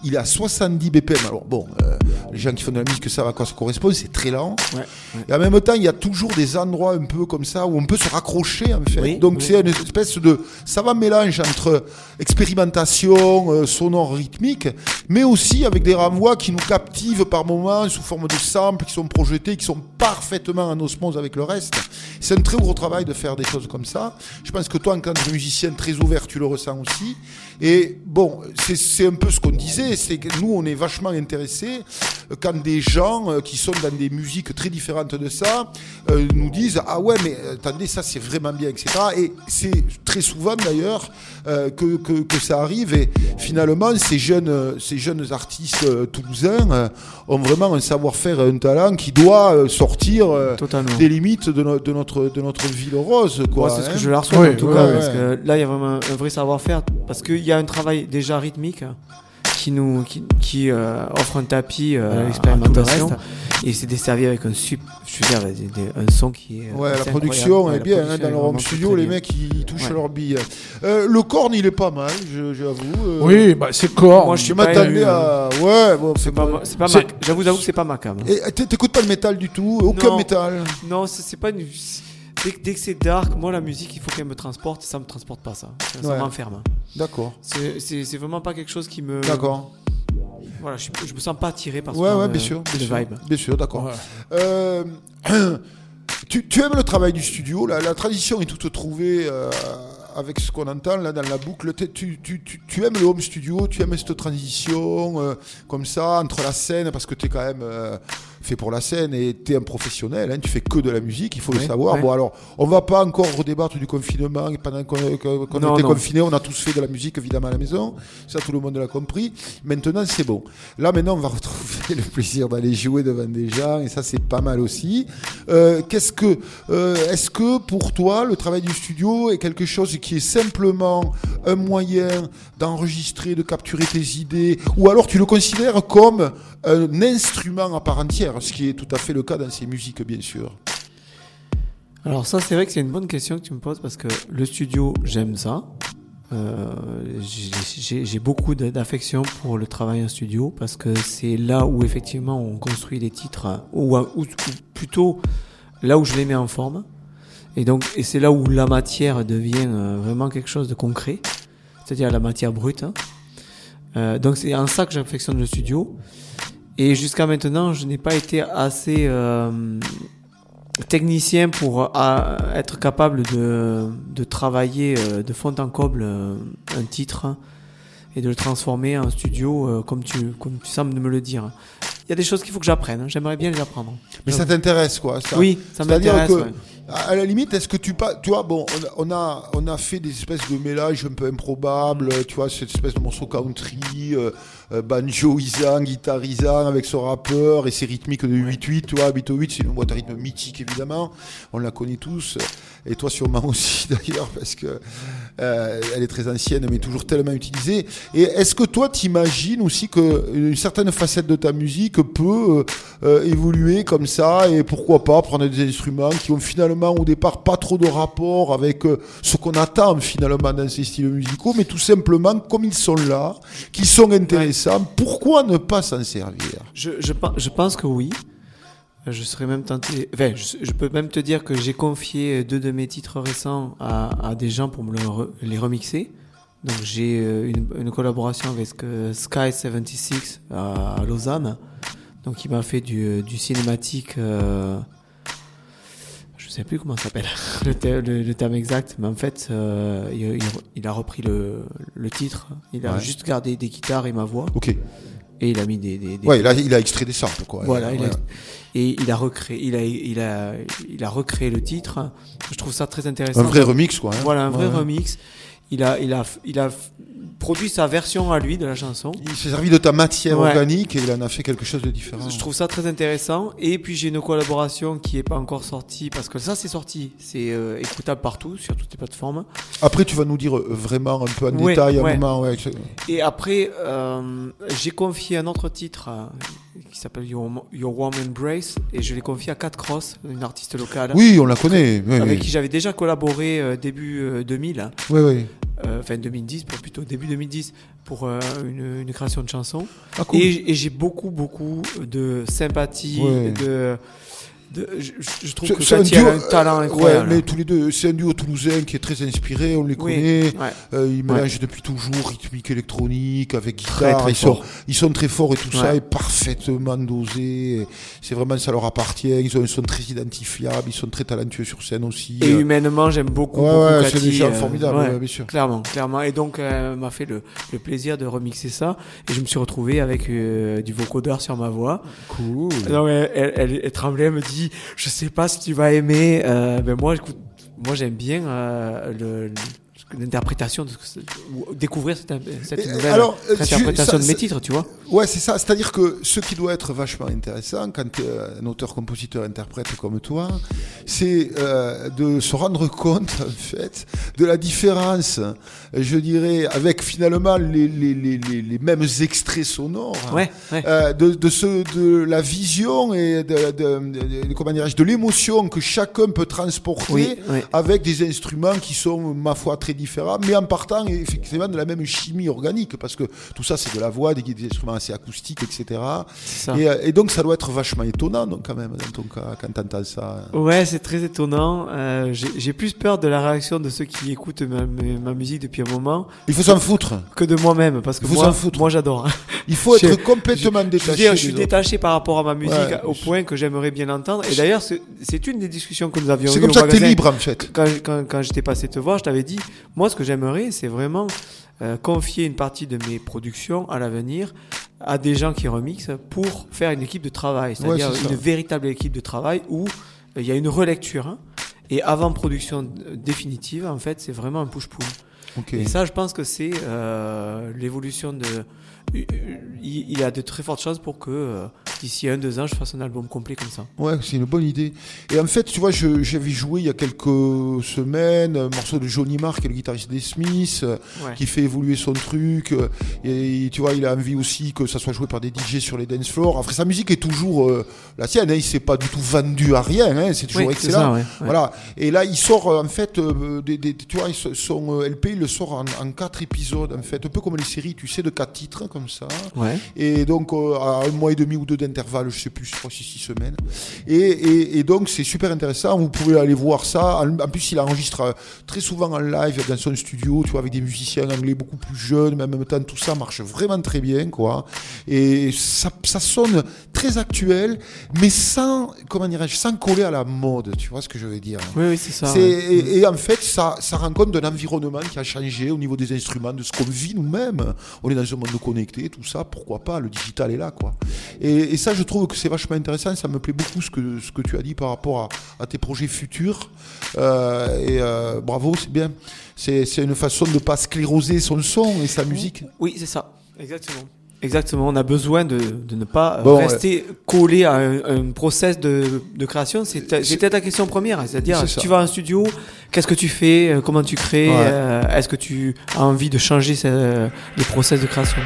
Il est à 70 BPM. Alors bon, euh, les gens qui font de la musique savent à quoi ça correspond, c'est très lent. Ouais, ouais. Et en même temps, il y a toujours des endroits un peu comme ça où on peut se raccrocher en fait. Oui, Donc oui. c'est une espèce de savant mélange entre expérimentation euh, sonore rythmique, mais aussi avec des renvois qui nous captivent par moments sous forme de samples qui sont projetés, qui sont parfaitement en osmose avec le reste. C'est un très gros travail de faire des choses comme ça. Je pense que toi, en tant que musicien très ouvert, tu le ressens aussi. Et bon, c'est un peu ce qu'on disait, c'est que nous, on est vachement intéressés euh, quand des gens euh, qui sont dans des musiques très différentes de ça euh, nous disent ah ouais mais attendez ça c'est vraiment bien etc. Et c'est très souvent d'ailleurs que, que, que ça arrive et finalement ces jeunes ces jeunes artistes toulousains ont vraiment un savoir-faire, et un talent qui doit sortir Totalement. des limites de, no- de notre de notre ville rose quoi. C'est ce hein. que je leur souhaite Ouais, en tout ouais, cas, ouais. parce que là, il y a vraiment un vrai savoir-faire, parce qu'il y a un travail déjà rythmique qui nous, qui, qui euh, offre un tapis euh, à l'expérimentation, et c'est desservi avec un sup, je veux dire, des- des- un son qui est. Ouais, la production incroyable. est Ouais, bien, hein, dans est le home studio, les bien. mecs ils touchent Ouais. leur bille. Euh, le corn il est pas mal, je- j'avoue. euh. Oui, bah, c'est corn. Moi, je suis pas m'attendais à. Ouais, bon, C'est pas, ma- c'est pas j'avoue, j'avoue que c'est pas ma cam. Et t'é- t'écoutes pas le métal du tout Aucun Non. métal Non, c'est c'est pas une. Dès, que- dès que c'est dark, moi la musique, il faut qu'elle me transporte. Ça me transporte pas ça. Ça, ça Ouais. m'enferme. D'accord. C'est- C'est c'est vraiment pas quelque chose qui me. D'accord. Voilà, je, je me sens pas attiré par ce Ouais, genre ouais, de- bien sûr. de Bien sûr, vibe. bien sûr, d'accord. Euh, (clears throat) tu, tu aimes le travail du studio la, la tradition est toute trouvée euh, avec ce qu'on entend là dans la boucle. T'es- Tu, tu, tu, tu aimes le home studio, tu aimes cette transition euh, comme ça entre la scène parce que tu es quand même euh, fait pour la scène et tu es un professionnel. Hein, tu fais que de la musique, il faut le savoir. ouais. Bon, alors, on va pas encore redébattre du confinement. Et Pendant qu'on qu'on Non, était non. confinés, on a tous fait de la musique évidemment à la maison. Ça, tout le monde l'a compris. Maintenant, c'est bon. Là, maintenant, on va (laughs) retrouver le plaisir d'aller jouer devant des gens et ça, c'est pas mal aussi. Euh, Qu'est-ce que, euh, est-ce que pour toi, le travail du studio est quelque chose qui est simplement un moyen d'enregistrer, de capturer tes idées, ou alors tu le considères comme un instrument à part entière, ce qui est tout à fait le cas dans ces musiques, bien sûr. Alors ça, c'est vrai que c'est une bonne question que tu me poses parce que le studio, j'aime ça. Euh, j'ai- beaucoup d'affection pour le travail en studio parce que c'est là où effectivement on construit les titres ou plutôt là où je les mets en forme et donc et c'est là où la matière devient euh, vraiment quelque chose de concret c'est-à-dire la matière brute hein. Euh, donc c'est en ça que j'affectionne le studio et jusqu'à maintenant je n'ai pas été assez euh, technicien pour euh, être capable de, de travailler euh, de fond en comble euh, un titre et de le transformer en studio comme tu comme tu sembles me le dire. Il y a des choses qu'il faut que j'apprenne. hein. J'aimerais bien les apprendre. Mais ça t'intéresse, quoi. ça. Oui, ça m'intéresse. À la limite, est-ce que tu pas, tu vois, bon, on a, on a, on a fait des espèces de mélanges un peu improbables, tu vois, cette espèce de morceau country, euh, euh, banjoisant, guitarisant avec ce rappeur et ses rythmiques de 8-8, tu vois, 8-8, c'est une boîte à rythme mythique évidemment, on la connaît tous, et toi sûrement (laughs) aussi d'ailleurs, parce que euh, elle est très ancienne, mais toujours tellement utilisée. Et est-ce que toi, t'imagines aussi que une certaine facette de ta musique peut euh, évoluer comme ça, et pourquoi pas prendre des instruments qui ont finalement au départ pas trop de rapport avec euh, ce qu'on attend finalement dans ces styles musicaux, mais tout simplement comme ils sont là, qui sont intéressants, pourquoi ne pas s'en servir? Je, je, je pense que oui. Je serais même tenté. Enfin, je, je peux même te dire que j'ai confié deux de mes titres récents à, à des gens pour me le re- les remixer. Donc j'ai euh, une, une collaboration avec euh, Sky 76 à, à Lausanne. Donc il m'a fait du, du cinématique. euh, je sais plus comment ça s'appelle (laughs) le, te- le- le terme exact, mais en fait euh, il, il- il a repris le, le titre. Il a Ouais. juste gardé des guitares et ma voix. Ok. Et il a mis des. des, des- Ouais, il a, il a extrait des samples, quoi. Voilà, il a- et il a recréé, il a, il a, il a recréé le titre. Je trouve ça très intéressant. Un vrai remix, quoi, hein. Voilà, un vrai ouais. remix. Il a, il a, il a produit sa version à lui de la chanson. Il s'est servi de ta matière Ouais. organique et il en a fait quelque chose de différent. Je trouve ça très intéressant. Et puis j'ai une collaboration qui est pas encore sortie parce que ça c'est sorti, c'est euh, écoutable partout sur toutes les plateformes. Après, tu vas nous dire euh, vraiment un peu en Ouais, détail un ouais. moment. ouais, c'est- Et après, euh, j'ai confié un autre titre qui s'appelle Your, Your Warm Embrace et je l'ai confié à Cat Cross, une artiste locale. Oui, on la connaît, oui, avec oui. qui j'avais déjà collaboré euh, début euh, 2000. Oui, oui. euh, enfin 2010, pour plutôt début 2010, pour euh, une, une création de chanson. Ah, cool. Et, et j'ai beaucoup, beaucoup de sympathie, de, de, je, je trouve que C'est un Cathy elle a duo- un talent euh, incroyable. Ouais, mais tous les deux, c'est un duo toulousain qui est très inspiré, on les Oui, connaît. ouais. Euh, ils Ouais. mélangent depuis toujours rythmique électronique avec guitare. très ils, sont, ils sont très forts et tout ça est parfaitement dosé. C'est vraiment, ça leur appartient. Ils, ont, ils sont très identifiables, ils sont très talentueux sur scène aussi. Et Euh, humainement, j'aime beaucoup, Ouais, beaucoup Cathy, c'est des gens euh, formidables, bien sûr. Clairement, clairement. Et donc, euh, m'a fait le, le plaisir de remixer ça. Et je me suis retrouvé avec du vocodeur sur ma voix. Cool. Donc, elle, elle, elle- elle tremblait, elle me dit, je sais pas si tu vas aimer. Euh, ben moi, écoute, moi j'aime bien euh, le- l'interprétation de ce que c'est- ou découvrir cette, cette Et, nouvelle alors, euh, tu- interprétation ça- de mes titres, tu vois. Ouais, c'est ça. C'est-à-dire que ce qui doit être vachement intéressant quand es un auteur, compositeur, interprète comme toi, c'est euh, de se rendre compte, en fait, de la différence, je dirais, avec finalement les, les, les, les, les mêmes extraits sonores, Ouais, ouais. euh, de, de, ce, de la vision et de, de, de- comment dirais-je, de l'émotion que chacun peut transporter Oui, avec des instruments qui sont, ma foi, très différents, mais en partant effectivement de la même chimie organique, parce que tout ça, c'est de la voix, des, des instruments assez acoustiques, etc. Et, euh, et donc, ça doit être vachement étonnant, donc, quand même, dans ton cas, quand t'entends ça. Ouais, c'est très étonnant. Euh, j'ai plus peur de la réaction de ceux qui écoutent ma, musique depuis un moment. Il faut s'en foutre. Que de moi-même, parce que Il faut moi, moi j'adore. Il faut (laughs) être complètement je- je détaché dire, Je suis autres. détaché par rapport à ma musique Ouais. au point que j'aimerais bien l'entendre. Et d'ailleurs, c'est c'est une des discussions que nous avions C'est eues comme au ça que t'es libre, en fait. Quand, quand, quand je t'ai passé te voir, je t'avais dit, moi, ce que j'aimerais, c'est vraiment euh, confier une partie de mes productions à l'avenir à des gens qui remixent pour faire une équipe de travail, c'est-à-dire Ouais, une véritable équipe de travail où euh, il y a une relecture. hein, et avant production euh, définitive, en fait, c'est vraiment un push-pull. Et ça, je pense que c'est euh, l'évolution de. Il y a de très fortes chances pour que euh, d'ici un, deux ans, je fasse un album complet comme ça. Ouais, c'est une bonne idée. Et en fait, tu vois, j'avais joué il y a quelques semaines un morceau de Johnny Marr, qui est le guitariste des Smiths, Ouais. qui fait évoluer son truc. Et tu vois, il a envie aussi que ça soit joué par des DJ sur les dance floors. Enfin, sa musique est toujours euh, la sienne. Hein, il s'est pas du tout vendu à rien. Hein, c'est toujours Oui, excellent. ça, ouais, ouais. Voilà. Et là, il sort euh, en fait, euh, des, des- tu vois, son euh, LP, il le sort en, en quatre épisodes, en fait, un peu comme les séries, tu sais, de quatre titres comme ça. Ouais. Et donc euh, à un mois et demi ou deux d'intervalle, je sais plus, je crois que c'est six semaines. Et, et, et donc c'est super intéressant. Vous pouvez aller voir ça. En, en plus, il enregistre euh, très souvent en live dans son studio, tu vois, avec des musiciens anglais beaucoup plus jeunes, mais en même temps tout ça marche vraiment très bien, quoi. Et ça, ça sonne très actuel, mais sans, comment dirais-je, sans coller à la mode. Tu vois ce que je veux dire? Oui, oui, c'est ça, ouais. et, et en fait, ça, ça rend compte d'un environnement qui a changé au niveau des instruments, de ce qu'on vit nous-mêmes. On est dans un monde connecté, tout ça, pourquoi pas, le digital est là, quoi. Et, et ça, je trouve que c'est vachement intéressant, ça me plaît beaucoup ce que, ce que tu as dit par rapport à, à tes projets futurs. Euh, et euh, bravo, c'est bien. C'est c'est une façon de ne pas scléroser son son et sa musique. Oui, c'est ça. Exactement. Exactement, on a besoin de, de ne pas euh, Bon, rester collé à un, un process de, de création. C'était ta question première, c'est-à-dire C'est si ça. tu vas en studio, qu'est-ce que tu fais, euh, comment tu crées, Ouais. euh, est-ce que tu as envie de changer ce- les process de création?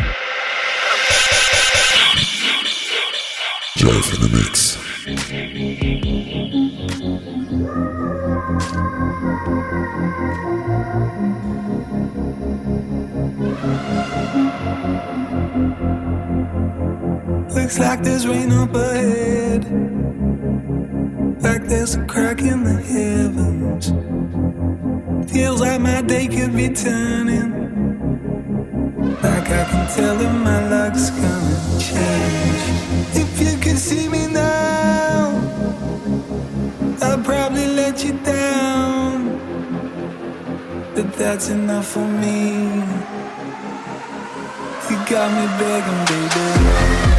Jeff in the mix. Looks like there's rain up ahead. Like there's a crack in the heavens. Feels like my day could be turning. Like I can tell that my luck's gonna change. If you could see me now, I'd probably let you down. But that's enough for me. You got me begging, baby.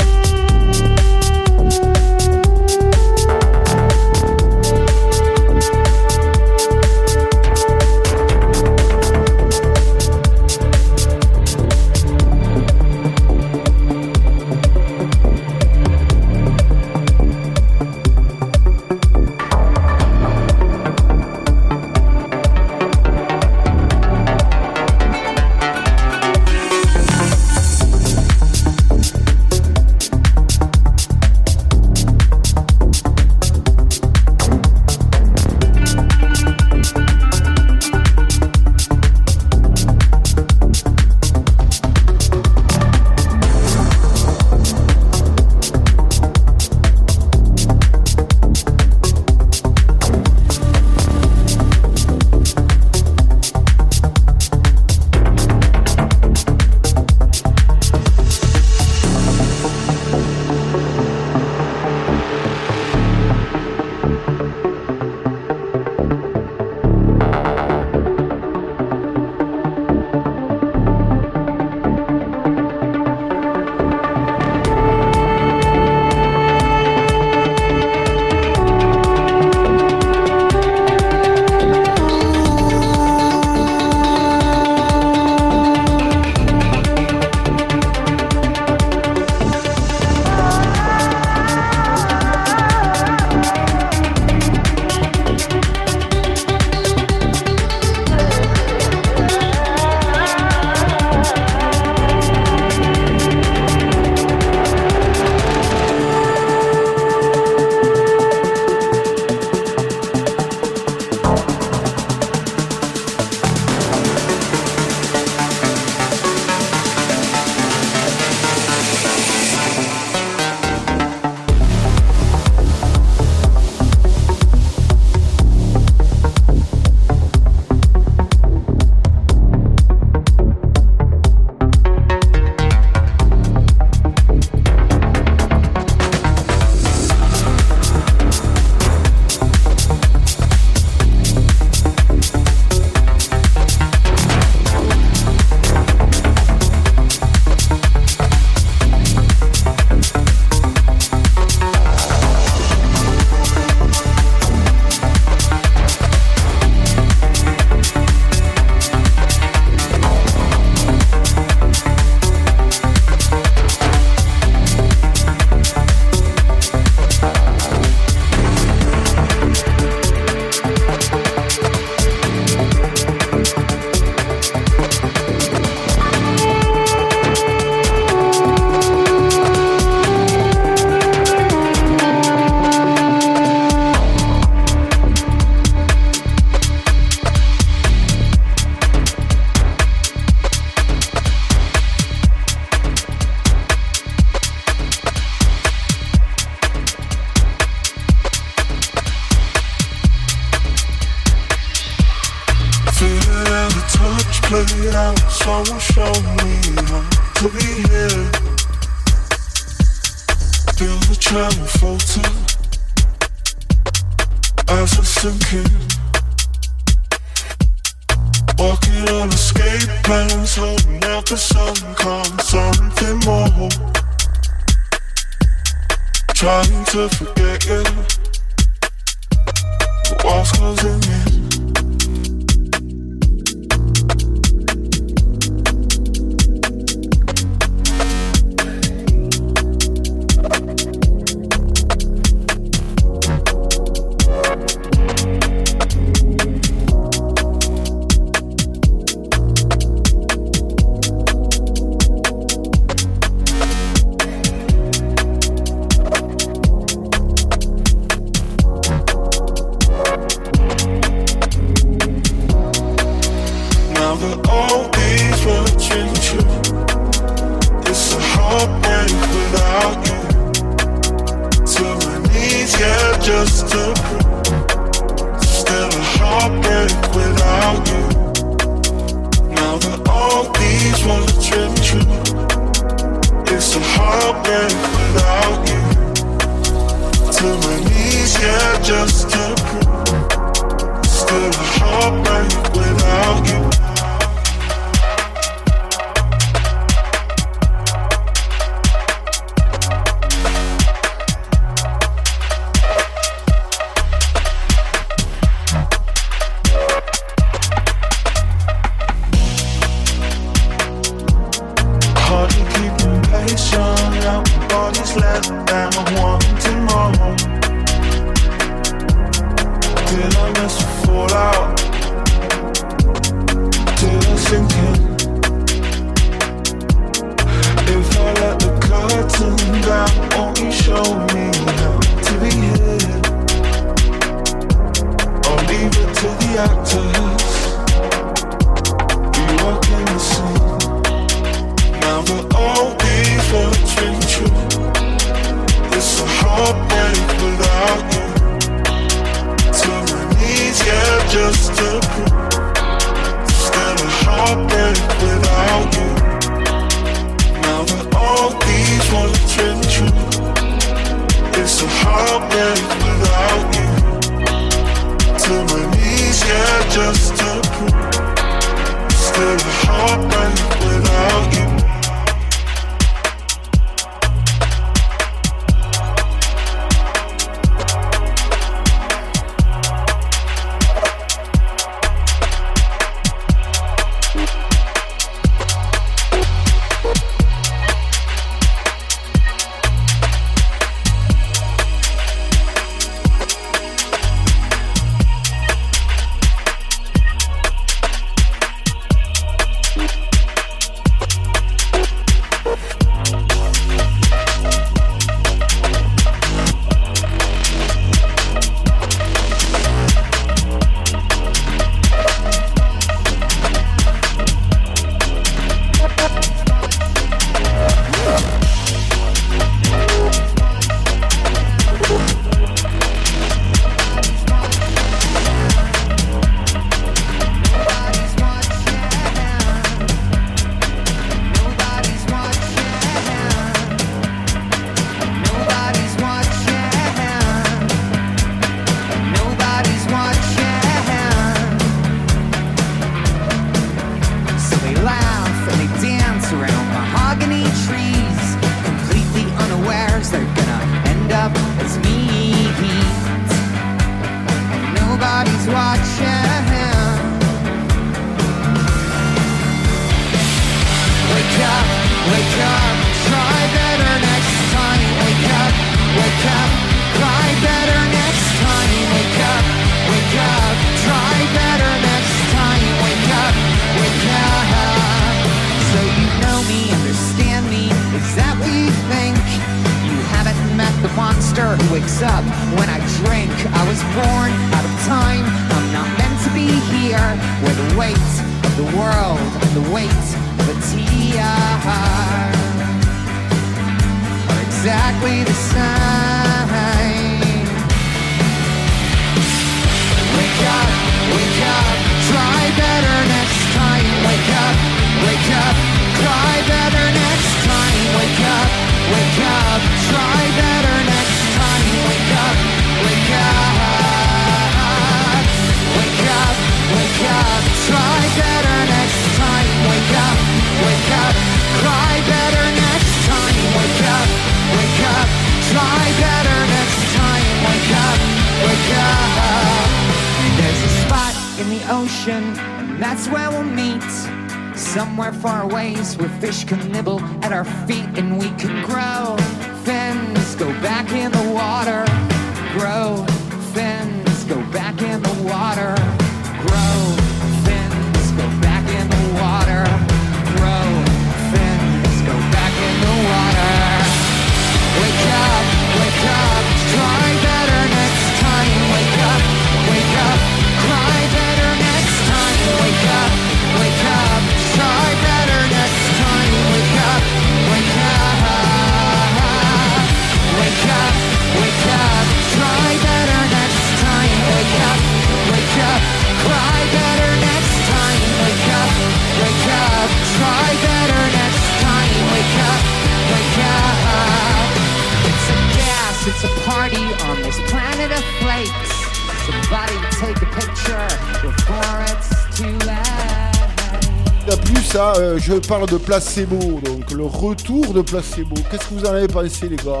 Je parle de placebo, donc le retour de placebo. Qu'est-ce que vous en avez pensé, les gars?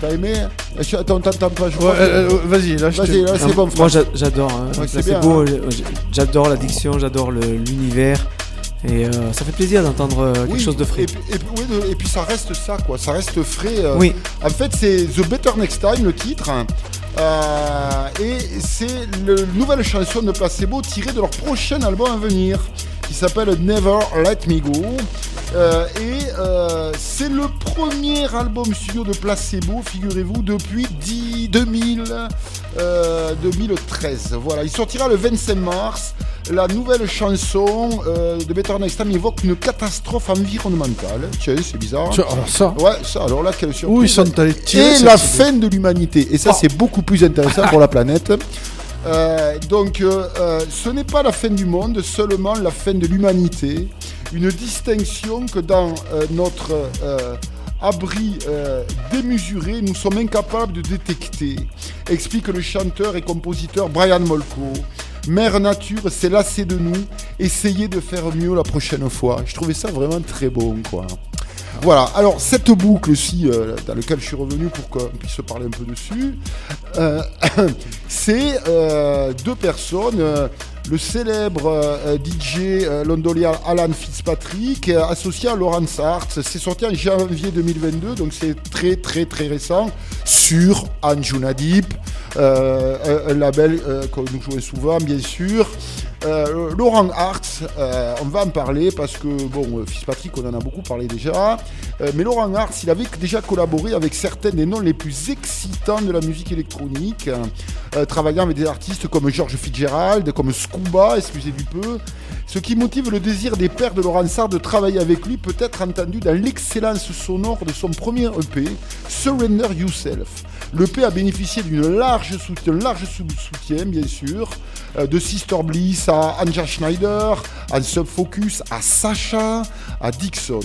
T'as aimé? Je- Attends, t'entends pas, je Ouais, euh, euh, vas-y, là, là, c'est bon. Moi j'adore, hein. Ouais, beau, hein. j'adore l'addiction, j'adore l'univers et euh, ça fait plaisir d'entendre quelque Oui, chose de frais. Et, puis- et puis- oui, de- et puis ça reste ça, quoi. Ça reste frais. euh. Oui. En fait, c'est The Better Next Time, le titre. hein. Euh, et c'est la nouvelle chanson de Placebo tirée de leur prochain album à venir, qui s'appelle Never Let Me Go. Euh, et euh, c'est le premier album studio de Placebo, figurez-vous, depuis 10 2000, euh, 2013. Voilà, il sortira le 25 mars. La nouvelle chanson de Better Next Time évoque une catastrophe environnementale. Tiens, c'est bizarre. Tiens, alors ça. Ouais, ça, alors là, quelle surprise. Où ils sont allés tirer Et la fin de l'humanité. Et ça, Oh. c'est beaucoup plus intéressant pour la planète. Donc, euh, euh, ce n'est pas la fin du monde, seulement la fin de l'humanité. Une distinction que dans euh, notre abri démesuré, nous sommes incapables de détecter, explique le chanteur et compositeur Brian Molko. Mère Nature s'est lassée de nous, essayez de faire mieux la prochaine fois. Je trouvais ça vraiment très bon, quoi. Voilà, alors cette boucle-ci, euh, dans laquelle je suis revenu pour qu'on puisse parler un peu dessus, euh, (coughs) c'est euh, deux personnes. euh, le célèbre DJ londonien Alan Fitzpatrick, associé à Laurence Hart. C'est sorti en janvier 2022, donc c'est très très très récent, sur Anjuna Deep, un, label que nous jouons souvent, bien sûr. Euh, Laurent Hart, euh, on va en parler parce que, bon, euh, Fitzpatrick, on en a beaucoup parlé déjà, mais Laurent Hart, il avait déjà collaboré avec certains des noms les plus excitants de la musique électronique, travaillant avec des artistes comme George Fitzgerald, comme Scuba, excusez du peu. Ce qui motive le désir des pères de Laurent Hart de travailler avec lui peut être entendu dans l'excellence sonore de son premier EP, Surrender Yourself. L'EP a bénéficié d'une large soutien, bien sûr, de Sister Bliss à Anja Schneider, à Subfocus, à Sacha, à Dixon.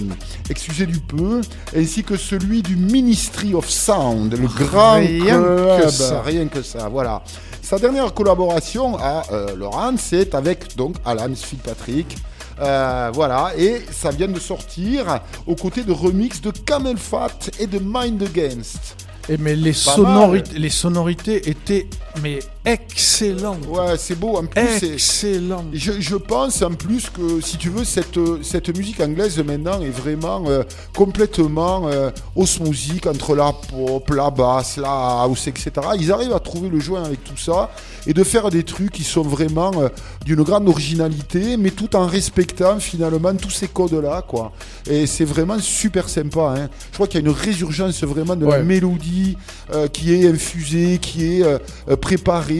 Excusez du peu, ainsi que celui du Ministry of Sound, le grand Rien que club, ça. rien que ça, voilà. Sa dernière collaboration à euh, Laurent, c'est avec donc Alan Fitzpatrick. Euh, voilà, et ça vient de sortir aux côtés de remix de Camel Fat et de Mind Against. Et mais les les sonorités étaient mais excellentes. Ouais, c'est beau. En plus, excellent. Je, je pense en plus que si tu veux cette cette musique anglaise maintenant est vraiment euh, complètement euh, osmosique entre la pop, la basse, la house, etc. Ils arrivent à trouver le joint avec tout ça et de faire des trucs qui sont vraiment euh, d'une grande originalité, mais tout en respectant finalement tous ces codes là, quoi. Et c'est vraiment super sympa. Hein. Je crois qu'il y a une résurgence vraiment de la mélodie euh, qui est infusée, qui est euh,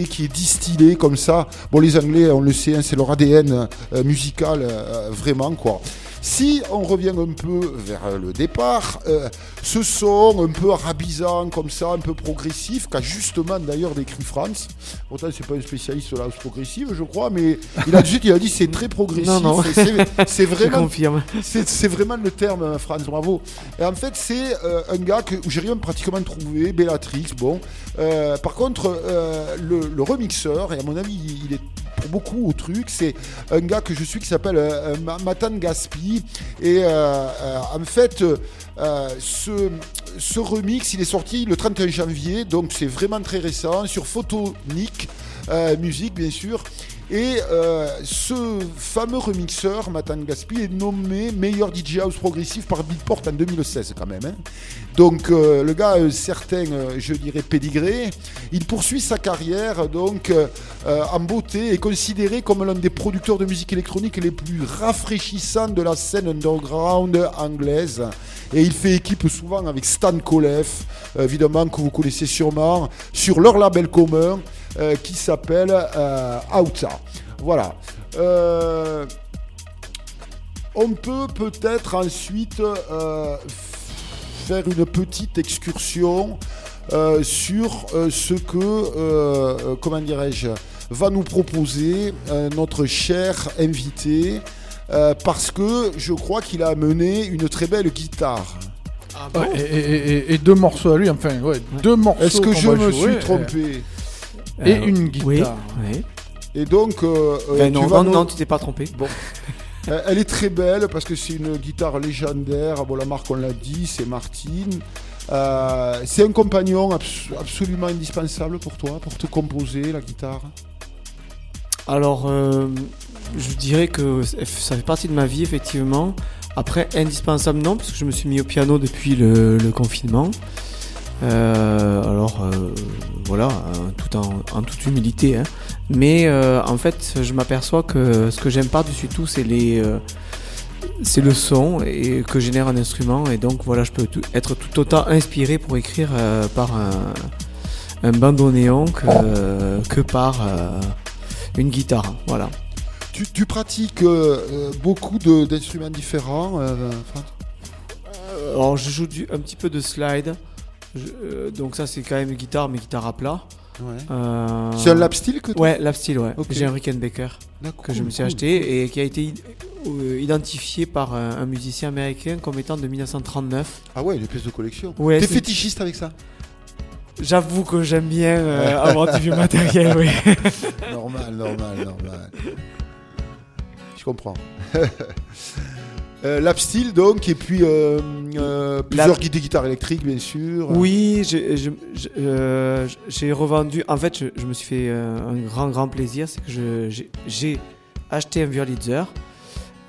euh, qui est distillée comme ça. Bon, les Anglais, on le sait, hein, c'est leur ADN euh, musical, euh, vraiment, quoi. Si on revient un peu vers euh, le départ, euh, ce son un peu arabisant comme ça, un peu progressif, qu'a justement d'ailleurs décrit France. Pourtant, c'est pas un spécialiste de la house progressive, je crois, mais il a dit, il a dit c'est très progressif. Non, non. et c'est- (laughs) vraiment, c'est vraiment le terme, euh, Franz, bravo. Et en fait, c'est euh, un gars que j'ai rien pratiquement trouvé, Bellatrix, bon. Euh, par contre, euh, le, le remixeur, et à mon avis, il, il est pour beaucoup au truc, c'est un gars que je suis qui s'appelle Ma- Matan Gaspi. Et en fait, euh, ce, remix, il est sorti le 31 janvier, donc c'est vraiment très récent, sur Photonic. euh, musique bien sûr. Et euh, ce fameux remixeur, Matan Gaspi, est nommé meilleur DJ House progressif par Beatport en 2016 quand même. hein. Donc euh, le gars un certain, euh, je dirais, pédigré. Il poursuit sa carrière donc euh, euh, en beauté et considéré comme l'un des producteurs de musique électronique les plus rafraîchissants de la scène underground anglaise. Et il fait équipe souvent avec Stan Koleff, euh, évidemment que vous connaissez sûrement, sur leur label commun euh, qui s'appelle euh, Outa. Voilà. Euh, on peut peut-être ensuite euh, faire une petite excursion sur ce que, comment dirais-je, va nous proposer notre cher invité, parce que je crois qu'il a amené une très belle guitare. Ouais, et, et- et- et deux morceaux à lui, enfin, ouais, deux morceaux. Est-ce que je me jouer, suis trompé? Et Euh, une guitare. oui, oui. Et donc, euh, euh, Ben tu non, vas non, nous- non, tu t'es pas trompé. Bon. (laughs) Elle est très belle parce que c'est une guitare légendaire. Bon, la marque, on l'a dit, c'est Martin. Euh, c'est un compagnon abs- absolument indispensable pour toi, pour te composer la guitare? Alors, euh, je dirais que ça fait partie de ma vie, effectivement. Après, indispensable, non, parce que je me suis mis au piano depuis le, le confinement. Euh, alors, euh, voilà, euh, tout en, en toute humilité. hein. Mais euh, en fait, je m'aperçois que ce que j'aime par-dessus tout, c'est les. euh, c'est le son et que génère un instrument et donc voilà je peux tout- être tout autant inspiré pour écrire euh, par un, un bandoneon que, que par une guitare voilà Tu, tu pratiques beaucoup d'instruments différents, Franck alors je joue du, un petit peu de slide Je- euh, donc ça c'est quand même une guitare mais guitare à plat Ouais. Euh, C'est un lap steel que tu ouais lap steel ouais Ok. j'ai un Rickenbacker que je me suis cool, acheté et qui a été euh, identifié par un, un musicien américain comme étant de 1939 Ah ouais, une pièce de collection. Ouais, T'es fétichiste avec ça J'avoue que j'aime bien euh, avoir du vieux (laughs) matériel, oui. normal, normal, normal. Je comprends. (laughs) euh, lap steel donc, et puis euh, euh, plusieurs Lap- guides de guitare électrique, bien sûr. Oui, j'ai euh, j'ai revendu. En fait, je, je me suis fait un grand, grand plaisir. C'est que j'ai- acheté un Wurlitzer.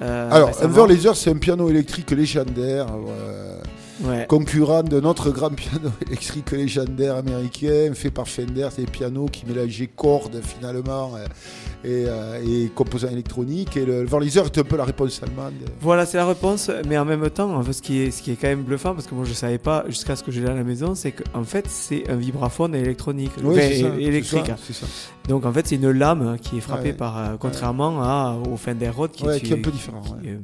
Alors. Enver Laser, c'est un piano électrique légendaire, Ouais. concurrent de notre grand piano (laughs) électrique légendaire américain, fait par Fender. C'est des pianos qui mélangeaient cordes finalement euh, et, euh, et composants électroniques. Et le Laser est un peu la réponse allemande. Voilà, c'est la réponse. Mais en même temps, en fait, ce, qui est, ce qui est quand même bluffant, parce que moi je savais pas jusqu'à ce que je l'ai à la maison, c'est qu'en fait, c'est un vibraphone électronique. Oui, Enfin, c'est ça, électrique. c'est ça. Donc en fait, c'est une lame qui est frappée Ouais. par. euh, contrairement à, au Fender Rhodes qui, Ouais, est, qui est un peu différent, qui- euh,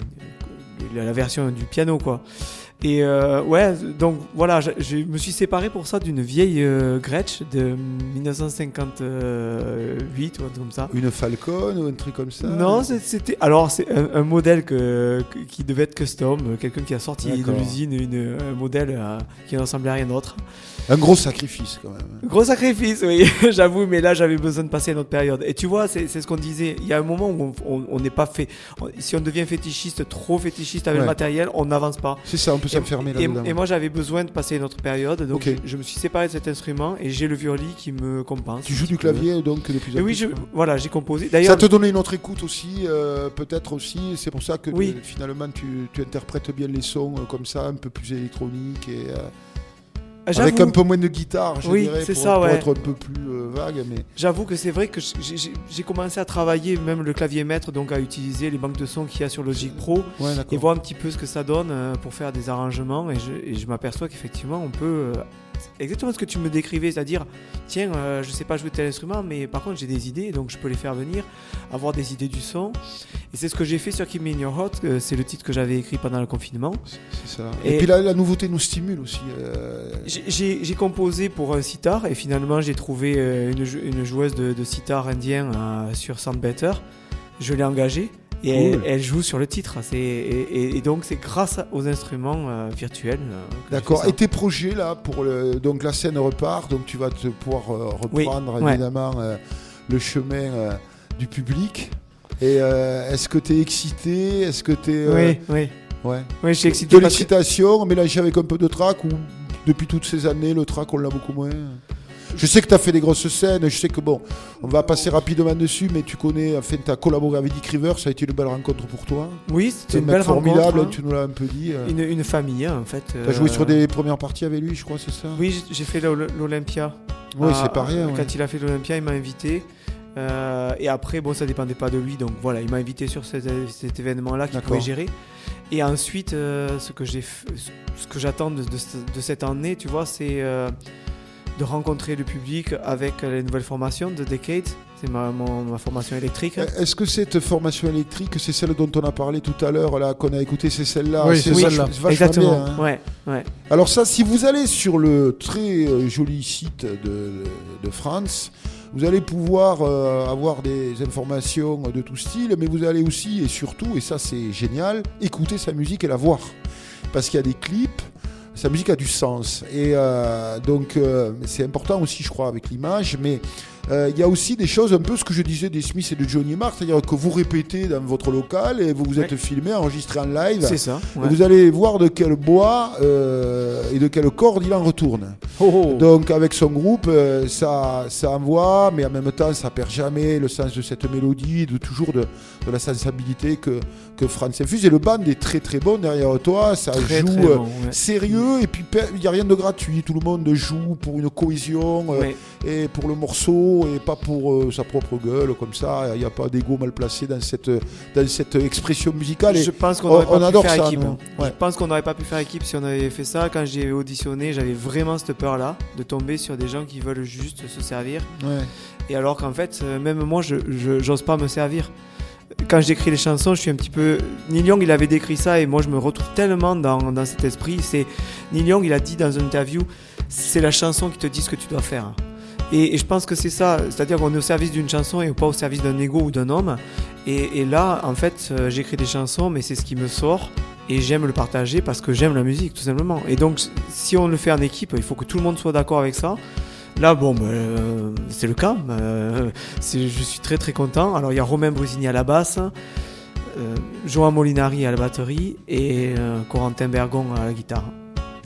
la version du piano, quoi. Et euh, ouais, donc voilà, je, je me suis séparé pour ça d'une vieille euh, Gretsch de 1958 ou un truc comme ça. Une Falcon ou un truc comme ça Non, c'était. Alors, c'est un, un modèle que, qui devait être custom. Quelqu'un qui a sorti de l'usine une- un modèle euh, qui ne ressemblait à rien d'autre. Un gros sacrifice quand même. Gros sacrifice, oui, (laughs) j'avoue, mais là j'avais besoin de passer à une autre période. Et tu vois, c'est ce qu'on disait. Il y a un moment où on- n'est pas fait. on- si on devient fétichiste, trop fétichiste avec Ouais. le matériel, on n'avance pas. C'est ça, on peut Et- s'enfermer et, moi j'avais besoin de passer une autre période, donc je, je me suis séparé de cet instrument et j'ai le violon qui me compense. Tu joues du clavier donc de plus en Et oui, je, voilà, j'ai composé. Ça te donnait une autre écoute aussi, euh, peut-être aussi. C'est pour ça que Oui. finalement tu, tu interprètes bien les sons euh, comme ça, un peu plus électroniques et euh, avec un peu moins de guitare, je Oui, dirais, pour, ça, pour ouais. être un peu plus euh, vague. Mais J'avoue que c'est vrai que j'ai- commencé à travailler même le clavier maître, donc à utiliser les banques de sons qu'il y a sur Logic Pro Ouais, et voir un petit peu ce que ça donne euh, pour faire des arrangements. Et je, et je m'aperçois qu'effectivement, on peut. Exactement ce que tu me décrivais, c'est-à-dire, tiens, euh, je sais pas jouer tel instrument, mais par contre j'ai des idées, donc je peux les faire venir, avoir des idées du son. Et c'est ce que j'ai fait sur Keep Me in Your Heart, euh, c'est le titre que j'avais écrit pendant le confinement. c'est ça. Et, puis la nouveauté nous stimule aussi. euh, J'ai- composé pour un sitar et finalement j'ai trouvé euh, une, jou- une joueuse de, de sitar indien sur Sound Better. Je l'ai engagée et Cool. elle, elle joue sur le titre. Et, et- et donc c'est grâce aux instruments euh, virtuels. euh, D'accord. Et tes projets là pour le donc la scène repart, donc tu vas te pouvoir euh, Oui, reprendre ouais. évidemment le chemin du public. Et est-ce que tu es excité? Est-ce que tu es Oui, oui. Ouais. Oui, je suis excité De parce que- l'excitation mélangée avec un peu de track ou depuis toutes ces années le track on l'a beaucoup moins? Je sais que tu as fait des grosses scènes, je sais que bon, on va passer rapidement dessus, mais tu connais, enfin, tu as collaboré avec Dick Rivers, ça a été une belle rencontre pour toi. Oui, c'était un une belle formidable, rencontre. hein. tu nous l'as un peu dit. euh. Une, une famille, hein, en fait. T'as joué euh, sur des premières parties avec lui, je crois, c'est ça? Oui, j'ai fait l'Ol- l'Olympia. Oui, Ah, c'est pas rien, Quand ouais. il a fait l'Olympia, il m'a invité. Euh, et après, bon, ça dépendait pas de lui, donc voilà, il m'a invité sur cet, cet événement-là qu'il pouvait gérer. Et ensuite, euh, ce que j'ai, f- ce que j'attends de, de ce- de cette année, tu vois, c'est euh, de rencontrer le public avec les nouvelles formations de Decade. C'est ma, mon- ma formation électrique. Est-ce que cette formation électrique, c'est celle dont on a parlé tout à l'heure, là, qu'on a écouté, c'est celle-là Oui, C'est celle-là. vachement Exactement. bien, hein. Ouais, ouais. Alors ça, si vous allez sur le très euh, joli site de, de France, vous allez pouvoir euh, avoir des informations de tout style, mais vous allez aussi et surtout, et ça c'est génial, écouter sa musique et la voir. Parce qu'il y a des clips, sa musique a du sens. Et euh, donc euh, c'est important aussi, je crois, avec l'image, mais il y a aussi des choses, un peu ce que je disais des Smiths et de Johnny Marr, c'est-à-dire que vous répétez dans votre local et vous vous êtes Ouais. filmé, enregistré en live. C'est ça, Et vous allez voir de quel bois euh, et de quelle corde il en retourne. Donc avec son groupe, euh, ça, ça envoie, mais en même temps, ça perd jamais le sens de cette mélodie, de toujours de, de la sensibilité que, que Franz infuse. Et le band est très très bon derrière toi, ça Très, joue très euh, bon, ouais. sérieux, et puis il n'y a rien de gratuit, tout le monde joue pour une cohésion, euh, Ouais. et pour le morceau, et pas pour euh, sa propre gueule, comme ça, il n'y a pas d'ego mal placé dans cette, dans cette expression musicale. Et Je pense qu'on on- n'aurait pas pu faire ça, équipe. Ouais. Je pense qu'on n'aurait pas pu faire équipe si on avait fait ça. Quand j'ai auditionné, j'avais vraiment cette peur-là de tomber sur des gens qui veulent juste se servir. Ouais. Et alors qu'en fait, euh, même moi, je je- j'ose pas me servir. Quand j'écris les chansons, je suis un petit peu. Neil Young, il avait décrit ça et moi, je me retrouve tellement dans, dans cet esprit. C'est Neil Young, il a dit dans une interview, c'est la chanson qui te dit ce que tu dois faire. Et, je pense que c'est ça, c'est-à-dire qu'on est au service d'une chanson et pas au service d'un ego ou d'un homme. Et, là, en fait, euh, j'écris des chansons, mais c'est ce qui me sort et j'aime le partager parce que j'aime la musique, tout simplement. Et donc, si on le fait en équipe, il faut que tout le monde soit d'accord avec ça. Là, bon, ben, euh, c'est le cas. Euh, c'est- je suis très très content. Alors, il y a Romain Brusini à la basse, euh, Joan Molinari à la batterie et euh, Corentin Bergon à la guitare.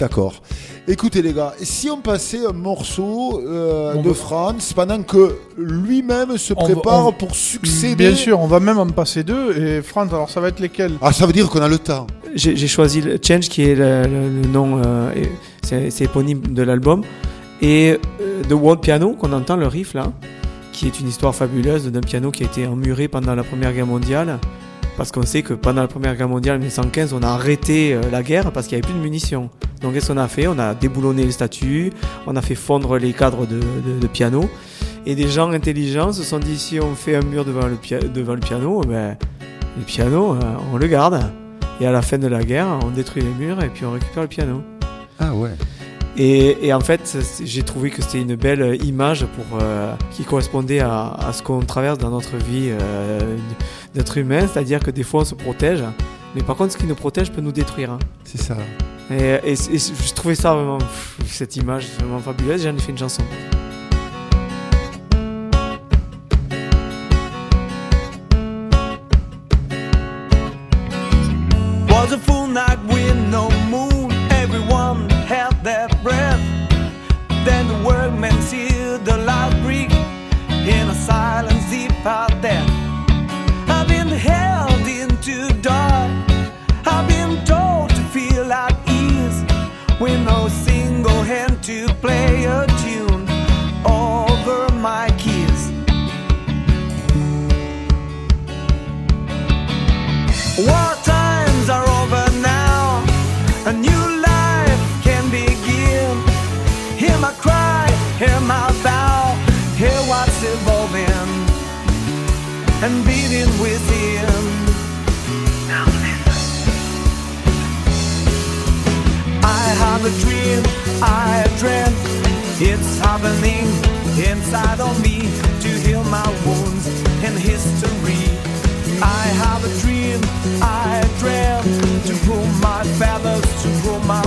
D'accord. Écoutez les gars, si on passait un morceau euh, de va- France pendant que lui-même se On va- prépare on- pour succéder. Bien sûr, on va même en passer deux. Et Franz, alors ça va être lesquels? Ah, ça veut dire qu'on a le temps. J'ai choisi le Change qui est le, le- le nom, euh, c'est éponyme de l'album, et euh, The World Piano qu'on entend le riff là, qui est une histoire fabuleuse d'un piano qui a été emmuré pendant la Première Guerre mondiale, parce qu'on sait que pendant la Première Guerre mondiale, en 1915, on a arrêté euh, la guerre parce qu'il n'y avait plus de munitions. Donc qu'est-ce qu'on a fait? On a déboulonné les statues, on a fait fondre les cadres de, de- piano, et des gens intelligents se sont dit si on fait un mur devant le, devant le piano, ben, le piano, euh, on le garde. Et à la fin de la guerre, on détruit les murs et puis on récupère le piano. Ah ouais. Et, et en fait, j'ai trouvé que c'était une belle image pour, euh, qui correspondait à, à ce qu'on traverse dans notre vie euh, d'être humain, c'est-à-dire que des fois on se protège, mais par contre ce qui nous protège peut nous détruire. hein. C'est ça. Et, et- et je trouvais ça vraiment, pff, cette image vraiment fabuleuse, j'en ai fait une chanson. And beating within. I have a dream, I dream. It's happening inside of me to heal my wounds in history. I have a dream, I dream to pull my feathers, to grow my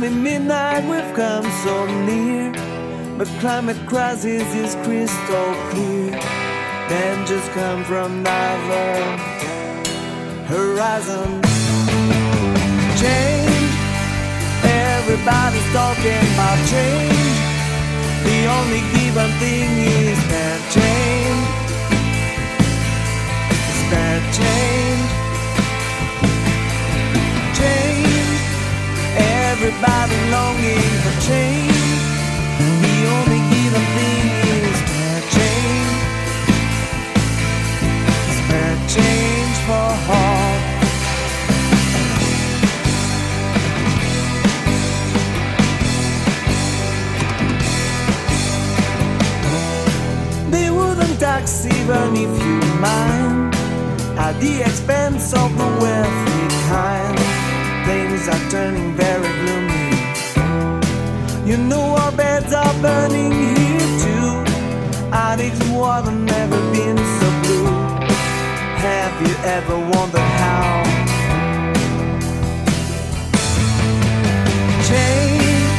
I tell me midnight we've come so near. But climate crisis is crystal clear. Dangers come from neither horizon. Change. Everybody's talking about change. The only given thing is that change. It's that. Change. Everybody longing for change. The only given thing is that change. It's change for all. They wouldn't tax even if you mind At the expense of the wealthy kind Things are turning very gloomy You know our beds are burning here too. Addicts water never been so blue. Have you ever wondered how? Change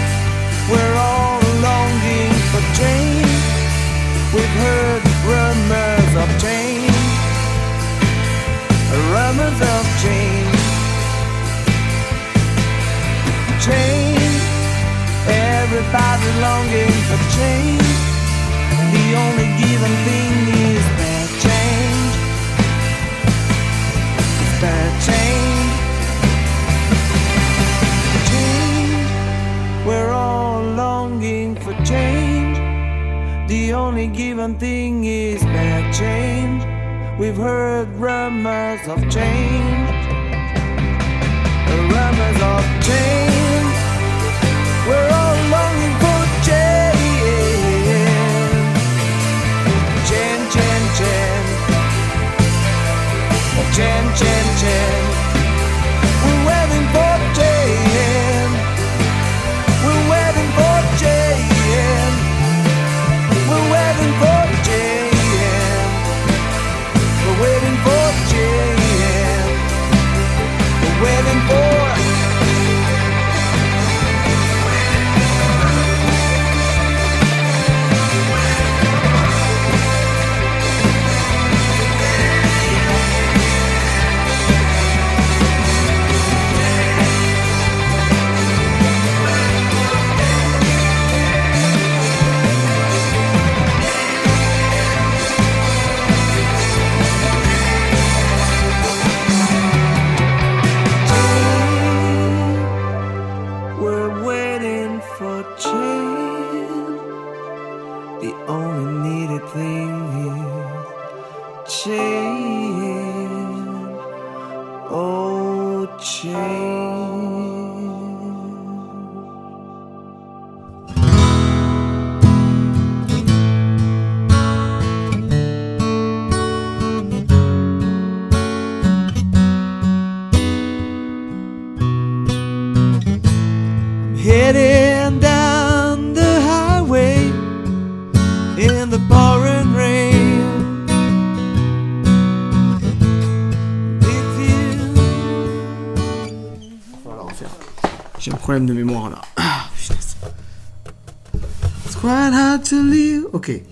We're all longing for change We've heard rumors of change, rumors of change, change. Everybody longing for change. The only given thing is that change. That change. Change. We're all longing for change. The only given thing is that change. We've heard rumors of change. The Rumors of change. We're all Change, change, change. okay.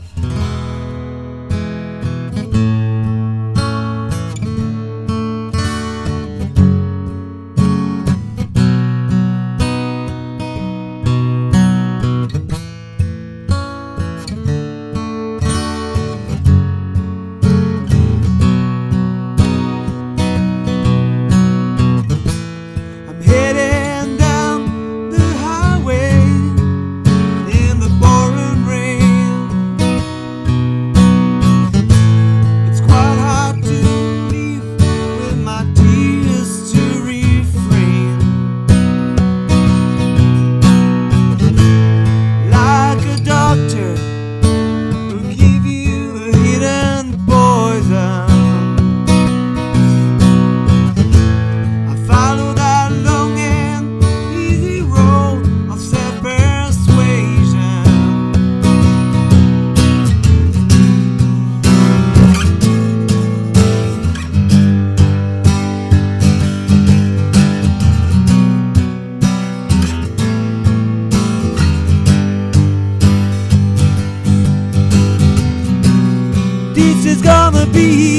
Be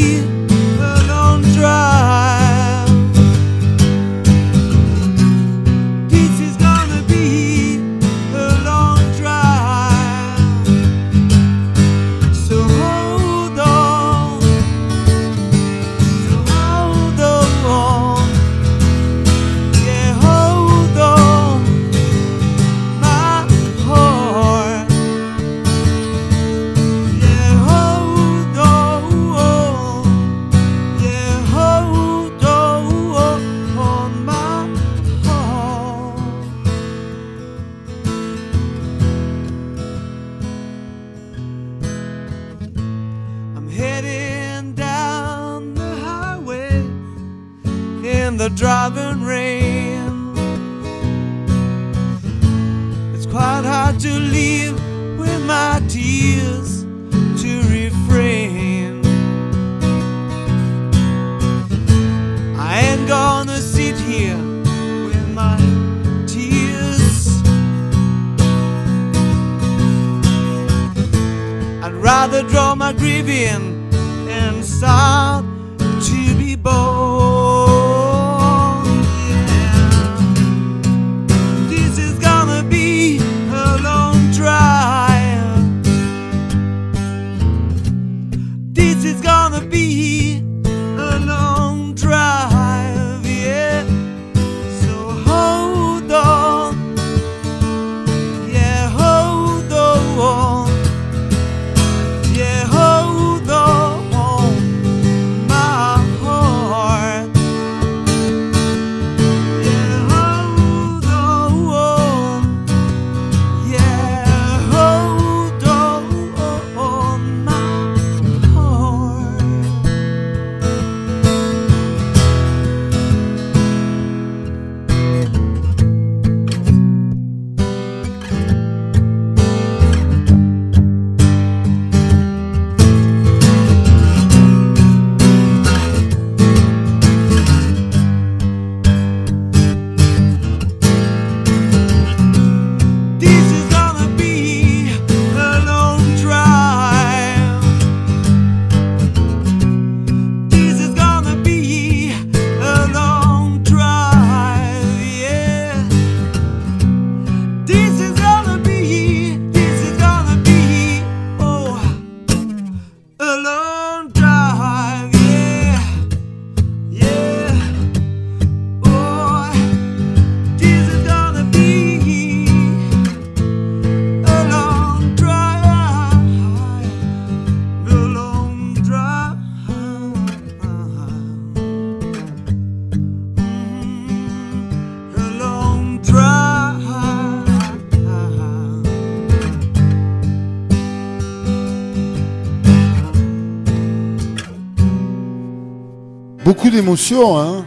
Beaucoup d'émotions, hein.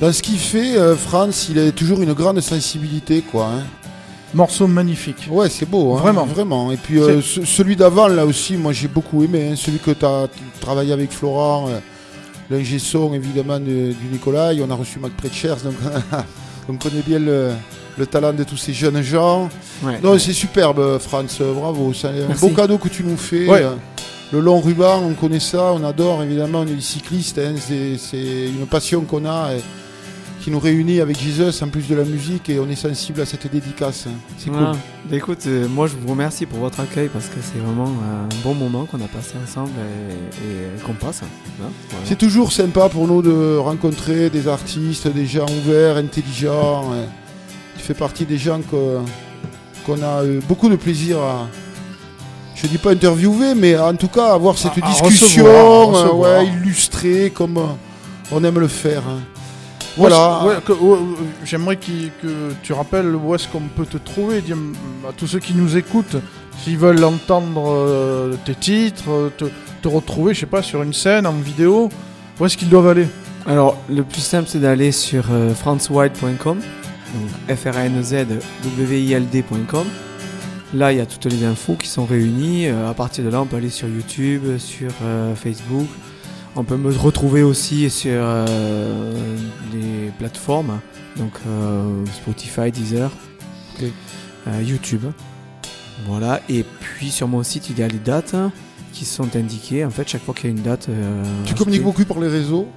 Dans ce qu'il fait, euh, Franz, il a toujours une grande sensibilité, quoi. hein. Morceau magnifique. Ouais, c'est beau, hein, Vraiment. Vraiment. Et puis euh, ce- celui d'avant, là aussi, moi j'ai beaucoup aimé. hein, celui que tu as travaillé avec Florent, euh, l'ingé son évidemment de- du Nicolas. On a reçu Mac Pretchers, donc (laughs) on connaît bien le, le talent de tous ces jeunes gens. Ouais. non, c'est superbe, Franz, bravo. C'est un Merci. beau cadeau que tu nous fais. Ouais. Le long ruban, on connaît ça, on adore évidemment, on est des cyclistes, hein, c'est une passion qu'on a et qui nous réunit avec Jesus en plus de la musique et on est sensible à cette dédicace. hein. C'est Voilà. cool. Bah, écoute, euh, moi je vous remercie pour votre accueil parce que c'est vraiment un bon moment qu'on a passé ensemble et, et qu'on passe. hein. Voilà. C'est toujours sympa pour nous de rencontrer des artistes, des gens ouverts, intelligents. Tu fais partie des gens que- qu'on a eu beaucoup de plaisir à. Je dis pas interviewer, mais en tout cas avoir cette À- à discussion recevoir, à euh, recevoir. ouais, illustrée comme euh, on aime le faire. hein. Voilà. je- ouais, que- ouais, J'aimerais qu'il- que tu rappelles où est-ce qu'on peut te trouver. Dis à tous ceux qui nous écoutent, s'ils veulent entendre euh, tes titres, te, te retrouver, je sais pas, sur une scène, en vidéo, où est-ce qu'ils doivent aller? Alors, le plus simple, c'est d'aller sur euh, franzwild.com, donc f r a n z w i l d.com. Là, il y a toutes les infos qui sont réunies. Euh, à partir de là, on peut aller sur YouTube, sur euh, Facebook. On peut me retrouver aussi sur euh, les plateformes, donc euh, Spotify, Deezer, YouTube. Voilà. Et puis sur mon site, il y a les dates qui sont indiquées. En fait, chaque fois qu'il y a une date. Tu communiques beaucoup par les réseaux?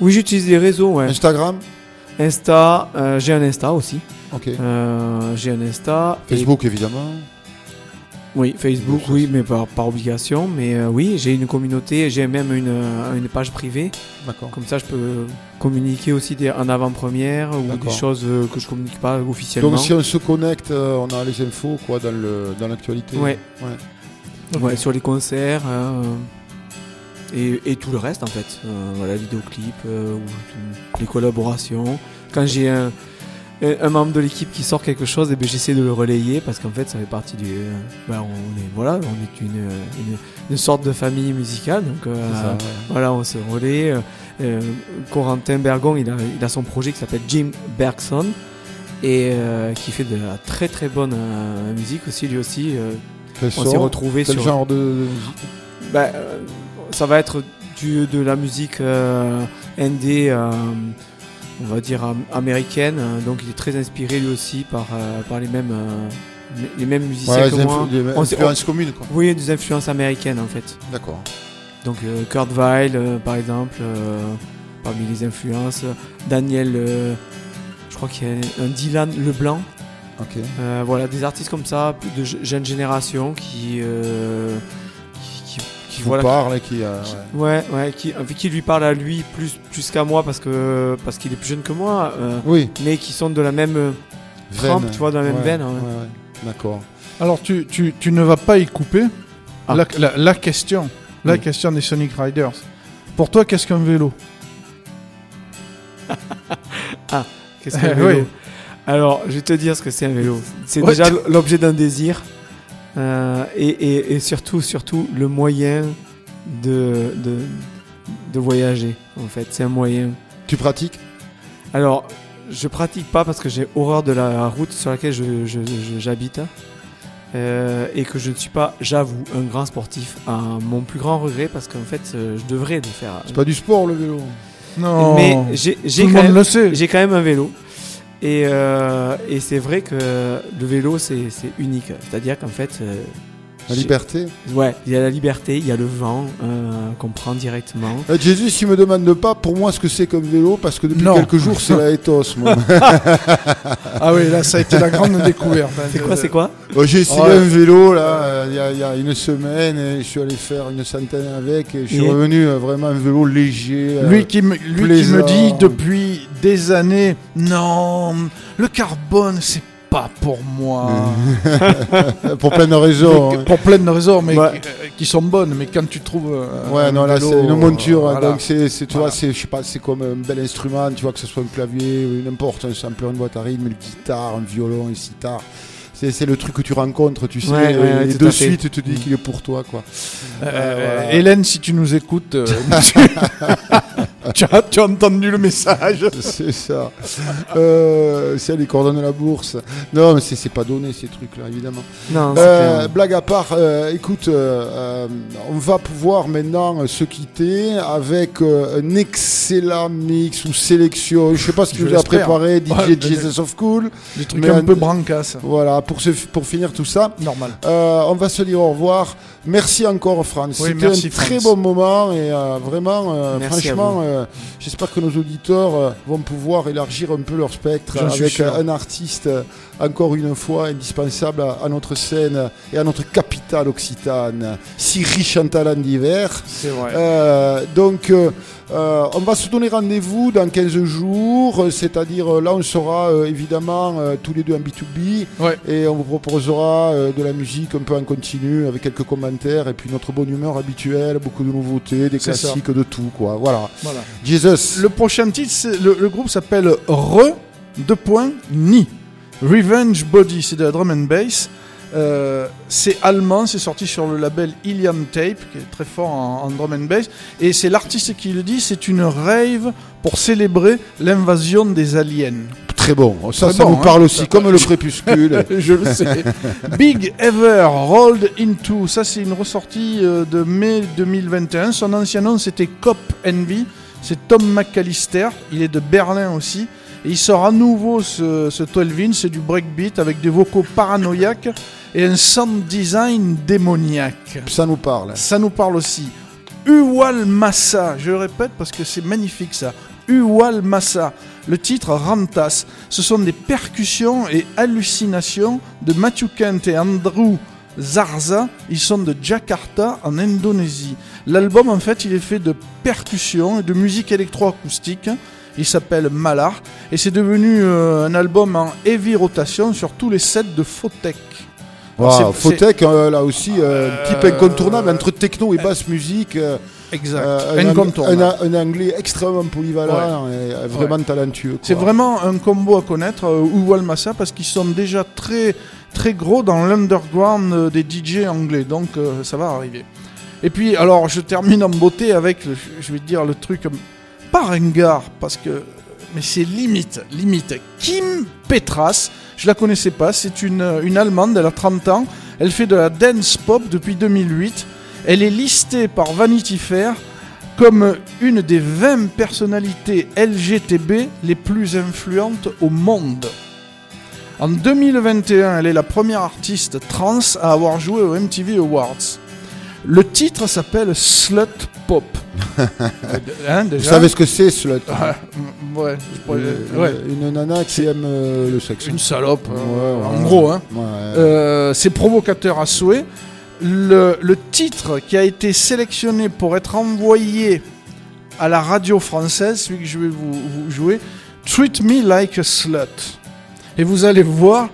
Oui, j'utilise les réseaux, ouais. Instagram? Insta, j'ai un Insta aussi. J'ai un Insta. et- Facebook évidemment. Oui, Facebook, oui, mais par, par obligation. Mais euh, oui, j'ai une communauté, j'ai même une, euh, une page privée. D'accord. Comme ça, je peux communiquer aussi des, en avant-première ou des choses euh, que je communique pas officiellement. Donc si on se connecte, euh, on a les infos quoi dans le dans l'actualité. Ouais. Ouais. Ouais, sur les concerts euh, et, et tout le reste en fait. Euh, voilà, euh, tout- les collaborations. Quand j'ai un, un membre de l'équipe qui sort quelque chose, et ben, j'essaie de le relayer parce qu'en fait ça fait partie du. euh, bah, on est voilà, on est une, une, une sorte de famille musicale. Donc euh, C'est ça, ouais. voilà, on se relaie. Euh, euh, Corentin Bergon, il a, il a son projet qui s'appelle Jim Bergson et euh, qui fait de la très très bonne euh, musique aussi lui aussi. euh, Quel on s'est retrouvé Quel sur genre de, de musique euh, ça va être du, de la musique euh, indé, euh, on va dire am- américaine. euh, Donc il est très inspiré lui aussi par, euh, par les mêmes euh, les mêmes musiciens Ouais, que moi. On s'est- influences communes, quoi. Oui, des influences américaines en fait. D'accord. Donc euh, Kurt Weill euh, par exemple, euh, parmi les influences. Daniel, je crois qu'il y a un Dylan Leblanc. Ok. Voilà, des artistes comme ça, de je- jeune génération qui, qui, qui- Qui vous parle et qui, euh, ouais, ouais, qui, qui lui parle à lui plus, plus qu'à moi parce que parce qu'il est plus jeune que moi. euh, Oui. Mais qui sont de la même euh, trempe, tu vois, dans la même Ouais, veine. hein. ouais, ouais. D'accord. Alors, tu, tu, tu ne vas pas y couper Ah. la, la- la question. La question des Sonic Riders. Pour toi, qu'est-ce qu'un vélo? (laughs) Ah, qu'est-ce qu'un Eh vélo? oui. Alors, je vais te dire ce que c'est un vélo. C'est Ouais. déjà l'objet d'un désir euh, et, et- et surtout, surtout le moyen de, de, de voyager. En fait, c'est un moyen. Tu pratiques? Alors, je pratique pas parce que j'ai horreur de la route sur laquelle je- je- je- j'habite. euh, et que je ne suis pas, j'avoue, un grand sportif. À mon plus grand regret, parce qu'en fait, euh, je devrais le faire. C'est pas du sport le vélo? Non. Mais j'ai j'ai Tout le quand, monde même- le sait. j'ai quand même un vélo. Et, euh, et c'est vrai que le vélo, c'est c'est unique. C'est-à-dire qu'en fait. La liberté. Ouais, il y a la liberté, il y a le vent euh, qu'on prend directement. Euh, Jésus, tu me demandes pas pour moi ce que c'est comme vélo parce que depuis Non. quelques jours c'est la ethos. moi. (laughs) Ah oui, là, ça a été la grande découverte. hein. C'est quoi, c'est quoi? Bon, J'ai essayé Ouais. un vélo là euh, il y, a- il y a une semaine et je suis allé faire une centaine avec et je suis Et revenu euh, vraiment un vélo léger. euh, Lui qui me, lui qui me dit depuis des années, non, le carbone, c'est pas pour moi. (laughs) pour plein de raisons. Mais- hein. Pour plein de raisons, mais Ouais. qui, euh, qui sont bonnes. Mais quand tu trouves. euh, Ouais, un non, là c'est une monture, euh, hein, voilà. donc c'est, c'est- tu Voilà. vois, c'est, je sais pas, c'est comme un bel instrument, tu vois, que ce soit un clavier, ou n'importe, un sampler, une boîte à rythme, une guitare, un violon, une sitar. C'est, c'est le truc que tu rencontres, tu sais, Ouais, ouais, ouais, et de suite tu te dis qu'il est pour toi, quoi. Euh, Euh, voilà. Hélène, si tu nous écoutes, euh, (laughs) (laughs) tu, as, tu as entendu le message (laughs) C'est ça. Euh, c'est les coordonnées de la bourse. Non, mais c'est pas donné ces trucs-là, évidemment. Non, Euh, blague à part, euh, écoute, on va pouvoir maintenant se quitter avec euh, un excellent mix ou sélection. Je sais pas ce qu'il Je nous a l'espère. préparé, DJ Ouais, Jesus of Cool. Des trucs Mais un un- peu brancas. Voilà, pour, se, pour finir tout ça. Normal. Euh, on va se dire au revoir. Merci encore, Franz. Oui, C'était un très bon moment et euh, vraiment, euh, franchement, euh, j'espère que nos auditeurs vont pouvoir élargir un peu leur spectre avec un artiste, encore une fois, indispensable à, à notre scène et à notre capitale occitane, si riche en talents divers. C'est vrai. Euh, donc, euh, euh, on va se donner rendez-vous dans 15 jours, c'est-à-dire là, on sera euh, évidemment tous les deux en B2B Ouais. et on vous proposera de la musique un peu en continu avec quelques commentaires et puis notre bonne humeur habituelle, beaucoup de nouveautés, des ça. classiques, de tout, quoi. Voilà. Voilà. Jesus. Le prochain titre, le groupe s'appelle Re, deux points, Ni. Revenge Body, c'est de la drum and bass. Euh, c'est allemand, c'est sorti sur le label Ilium Tape, qui est très fort en, en drum and bass. Et c'est l'artiste qui le dit, c'est une rave pour célébrer l'invasion des aliens. Très bon. Ça, Très ça bon, nous hein. parle aussi, comme le crépuscule. (laughs) Je le sais. Big Ever Rolled Into, ça c'est une ressortie euh, de mai 2021. Son ancien nom c'était Cop Envy. C'est Tom McAllister, il est de Berlin aussi. Et il sort à nouveau ce, ce 12 inch, c'est du breakbeat avec des vocaux paranoïaques et un sound design démoniaque. Ça nous parle. Ça nous parle aussi. Uwal Massa, je le répète parce que c'est magnifique ça. Uwal Massa, le titre Rantas, ce sont des percussions et hallucinations de Matthew Kent et Andrew Zarza. Ils sont de Jakarta en Indonésie. L'album en fait il est fait de percussions et de musique électroacoustique. Il s'appelle Malar et c'est devenu euh, un album en heavy rotation sur tous les sets de Photech. Alors, Wow, Fotech, euh, là aussi, euh, type incontournable entre techno et basse musique. euh, Exact. euh, un, anglais extrêmement polyvalent et euh, vraiment Ouais. talentueux. C'est vraiment un combo à connaître, euh, Uwal Massa, parce qu'ils sont déjà très, très gros dans l'underground euh, des DJ anglais, donc euh, ça va arriver. Et puis, alors, je termine en beauté avec, je vais dire le truc, euh, pas ringard, parce que, mais c'est limite, limite. Kim Petras, je la connaissais pas, c'est une, une Allemande, elle a 30 ans, elle fait de la dance pop depuis 2008, elle est listée par Vanity Fair comme une des 20 personnalités LGTB les plus influentes au monde. En 2021, elle est la première artiste trans à avoir joué aux MTV Awards. Le titre s'appelle Slut Pop. (laughs) Hein, Vous savez ce que c'est, Slut? Ah, mm, Ouais, je pourrais- Une- ouais. Une nana qui aime euh, le sexe. Une salope, euh, en gros. Hein. Euh, c'est provocateur à souhait. Le, le titre qui a été sélectionné pour être envoyé à la radio française, celui que je vais vous, vous jouer, Treat Me Like a Slut. Et vous allez voir,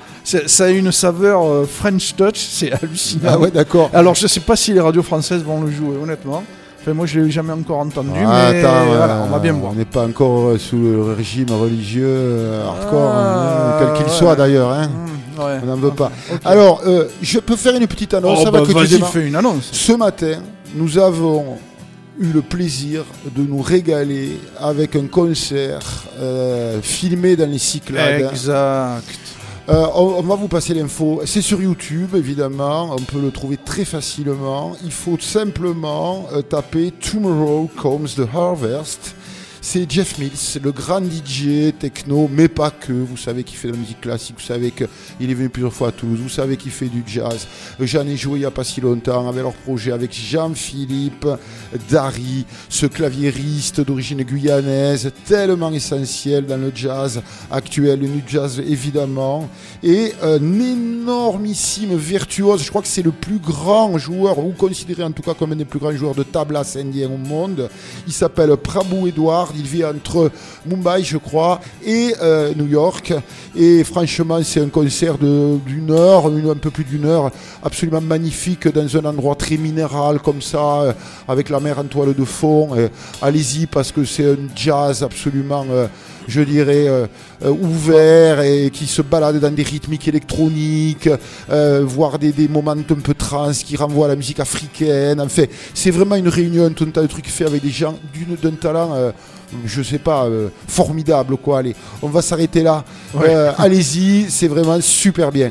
ça a une saveur euh, French Touch, c'est (laughs) hallucinant. Ah ouais, d'accord. Alors je sais pas si les radios françaises vont le jouer, honnêtement. Enfin, moi je l'ai jamais encore entendu, Ah, mais attends, voilà, euh, on va bien voir. On n'est pas encore euh, sous le régime religieux hardcore, Ah, hein, quel qu'il ouais. soit d'ailleurs. Hein. Mmh, ouais. On n'en veut pas. Alors, euh, je peux faire une petite annonce Oh, bah, que tu fais une annonce. Ce matin, nous avons eu le plaisir de nous régaler avec un concert euh, filmé dans les Cyclades. Exact. Euh, on, va vous passer l'info. C'est sur YouTube, évidemment. On peut le trouver très facilement. Il faut simplement euh, taper Tomorrow Comes the Harvest. C'est Jeff Mills, le grand DJ techno, mais pas que. Vous savez qu'il fait de la musique classique, vous savez qu'il est venu plusieurs fois à Toulouse, vous savez qu'il fait du jazz. J'en ai joué il n'y a pas si longtemps avec leur projet, avec Jean-Philippe Dari, ce claviériste d'origine guyanaise, tellement essentiel dans le jazz actuel, le new jazz évidemment, et un énormissime virtuose. Je crois que c'est le plus grand joueur, ou considéré en tout cas comme un des plus grands joueurs de tablas indien au monde. Il s'appelle Prabhu Edward, il vit entre Mumbai, je crois, et euh, New York. Et franchement, c'est un concert d'une heure, un peu plus d'une heure, absolument magnifique dans un endroit très minéral comme ça, euh, avec la mer en toile de fond. Allez-y parce que c'est un jazz absolument euh, je dirais, ouvert et qui se balade dans des rythmiques électroniques, voire des, moments un peu trans qui renvoient à la musique africaine. Enfin, c'est vraiment une réunion, tout un tas de trucs faits avec des gens d'un talent je sais pas, euh, formidable quoi. Allez, on va s'arrêter là. Euh, allez-y, c'est vraiment super bien.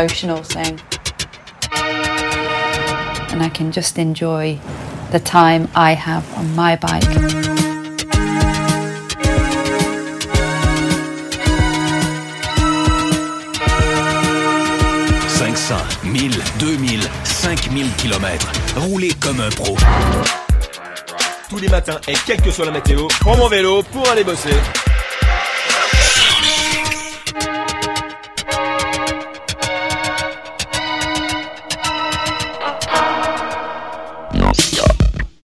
emotional thing. And I can just enjoy the time I have on my bike. « 1000, 2000, 5000 km. Roulez comme un pro. Tous les matins et quelle que soit la météo, prends mon vélo pour aller bosser.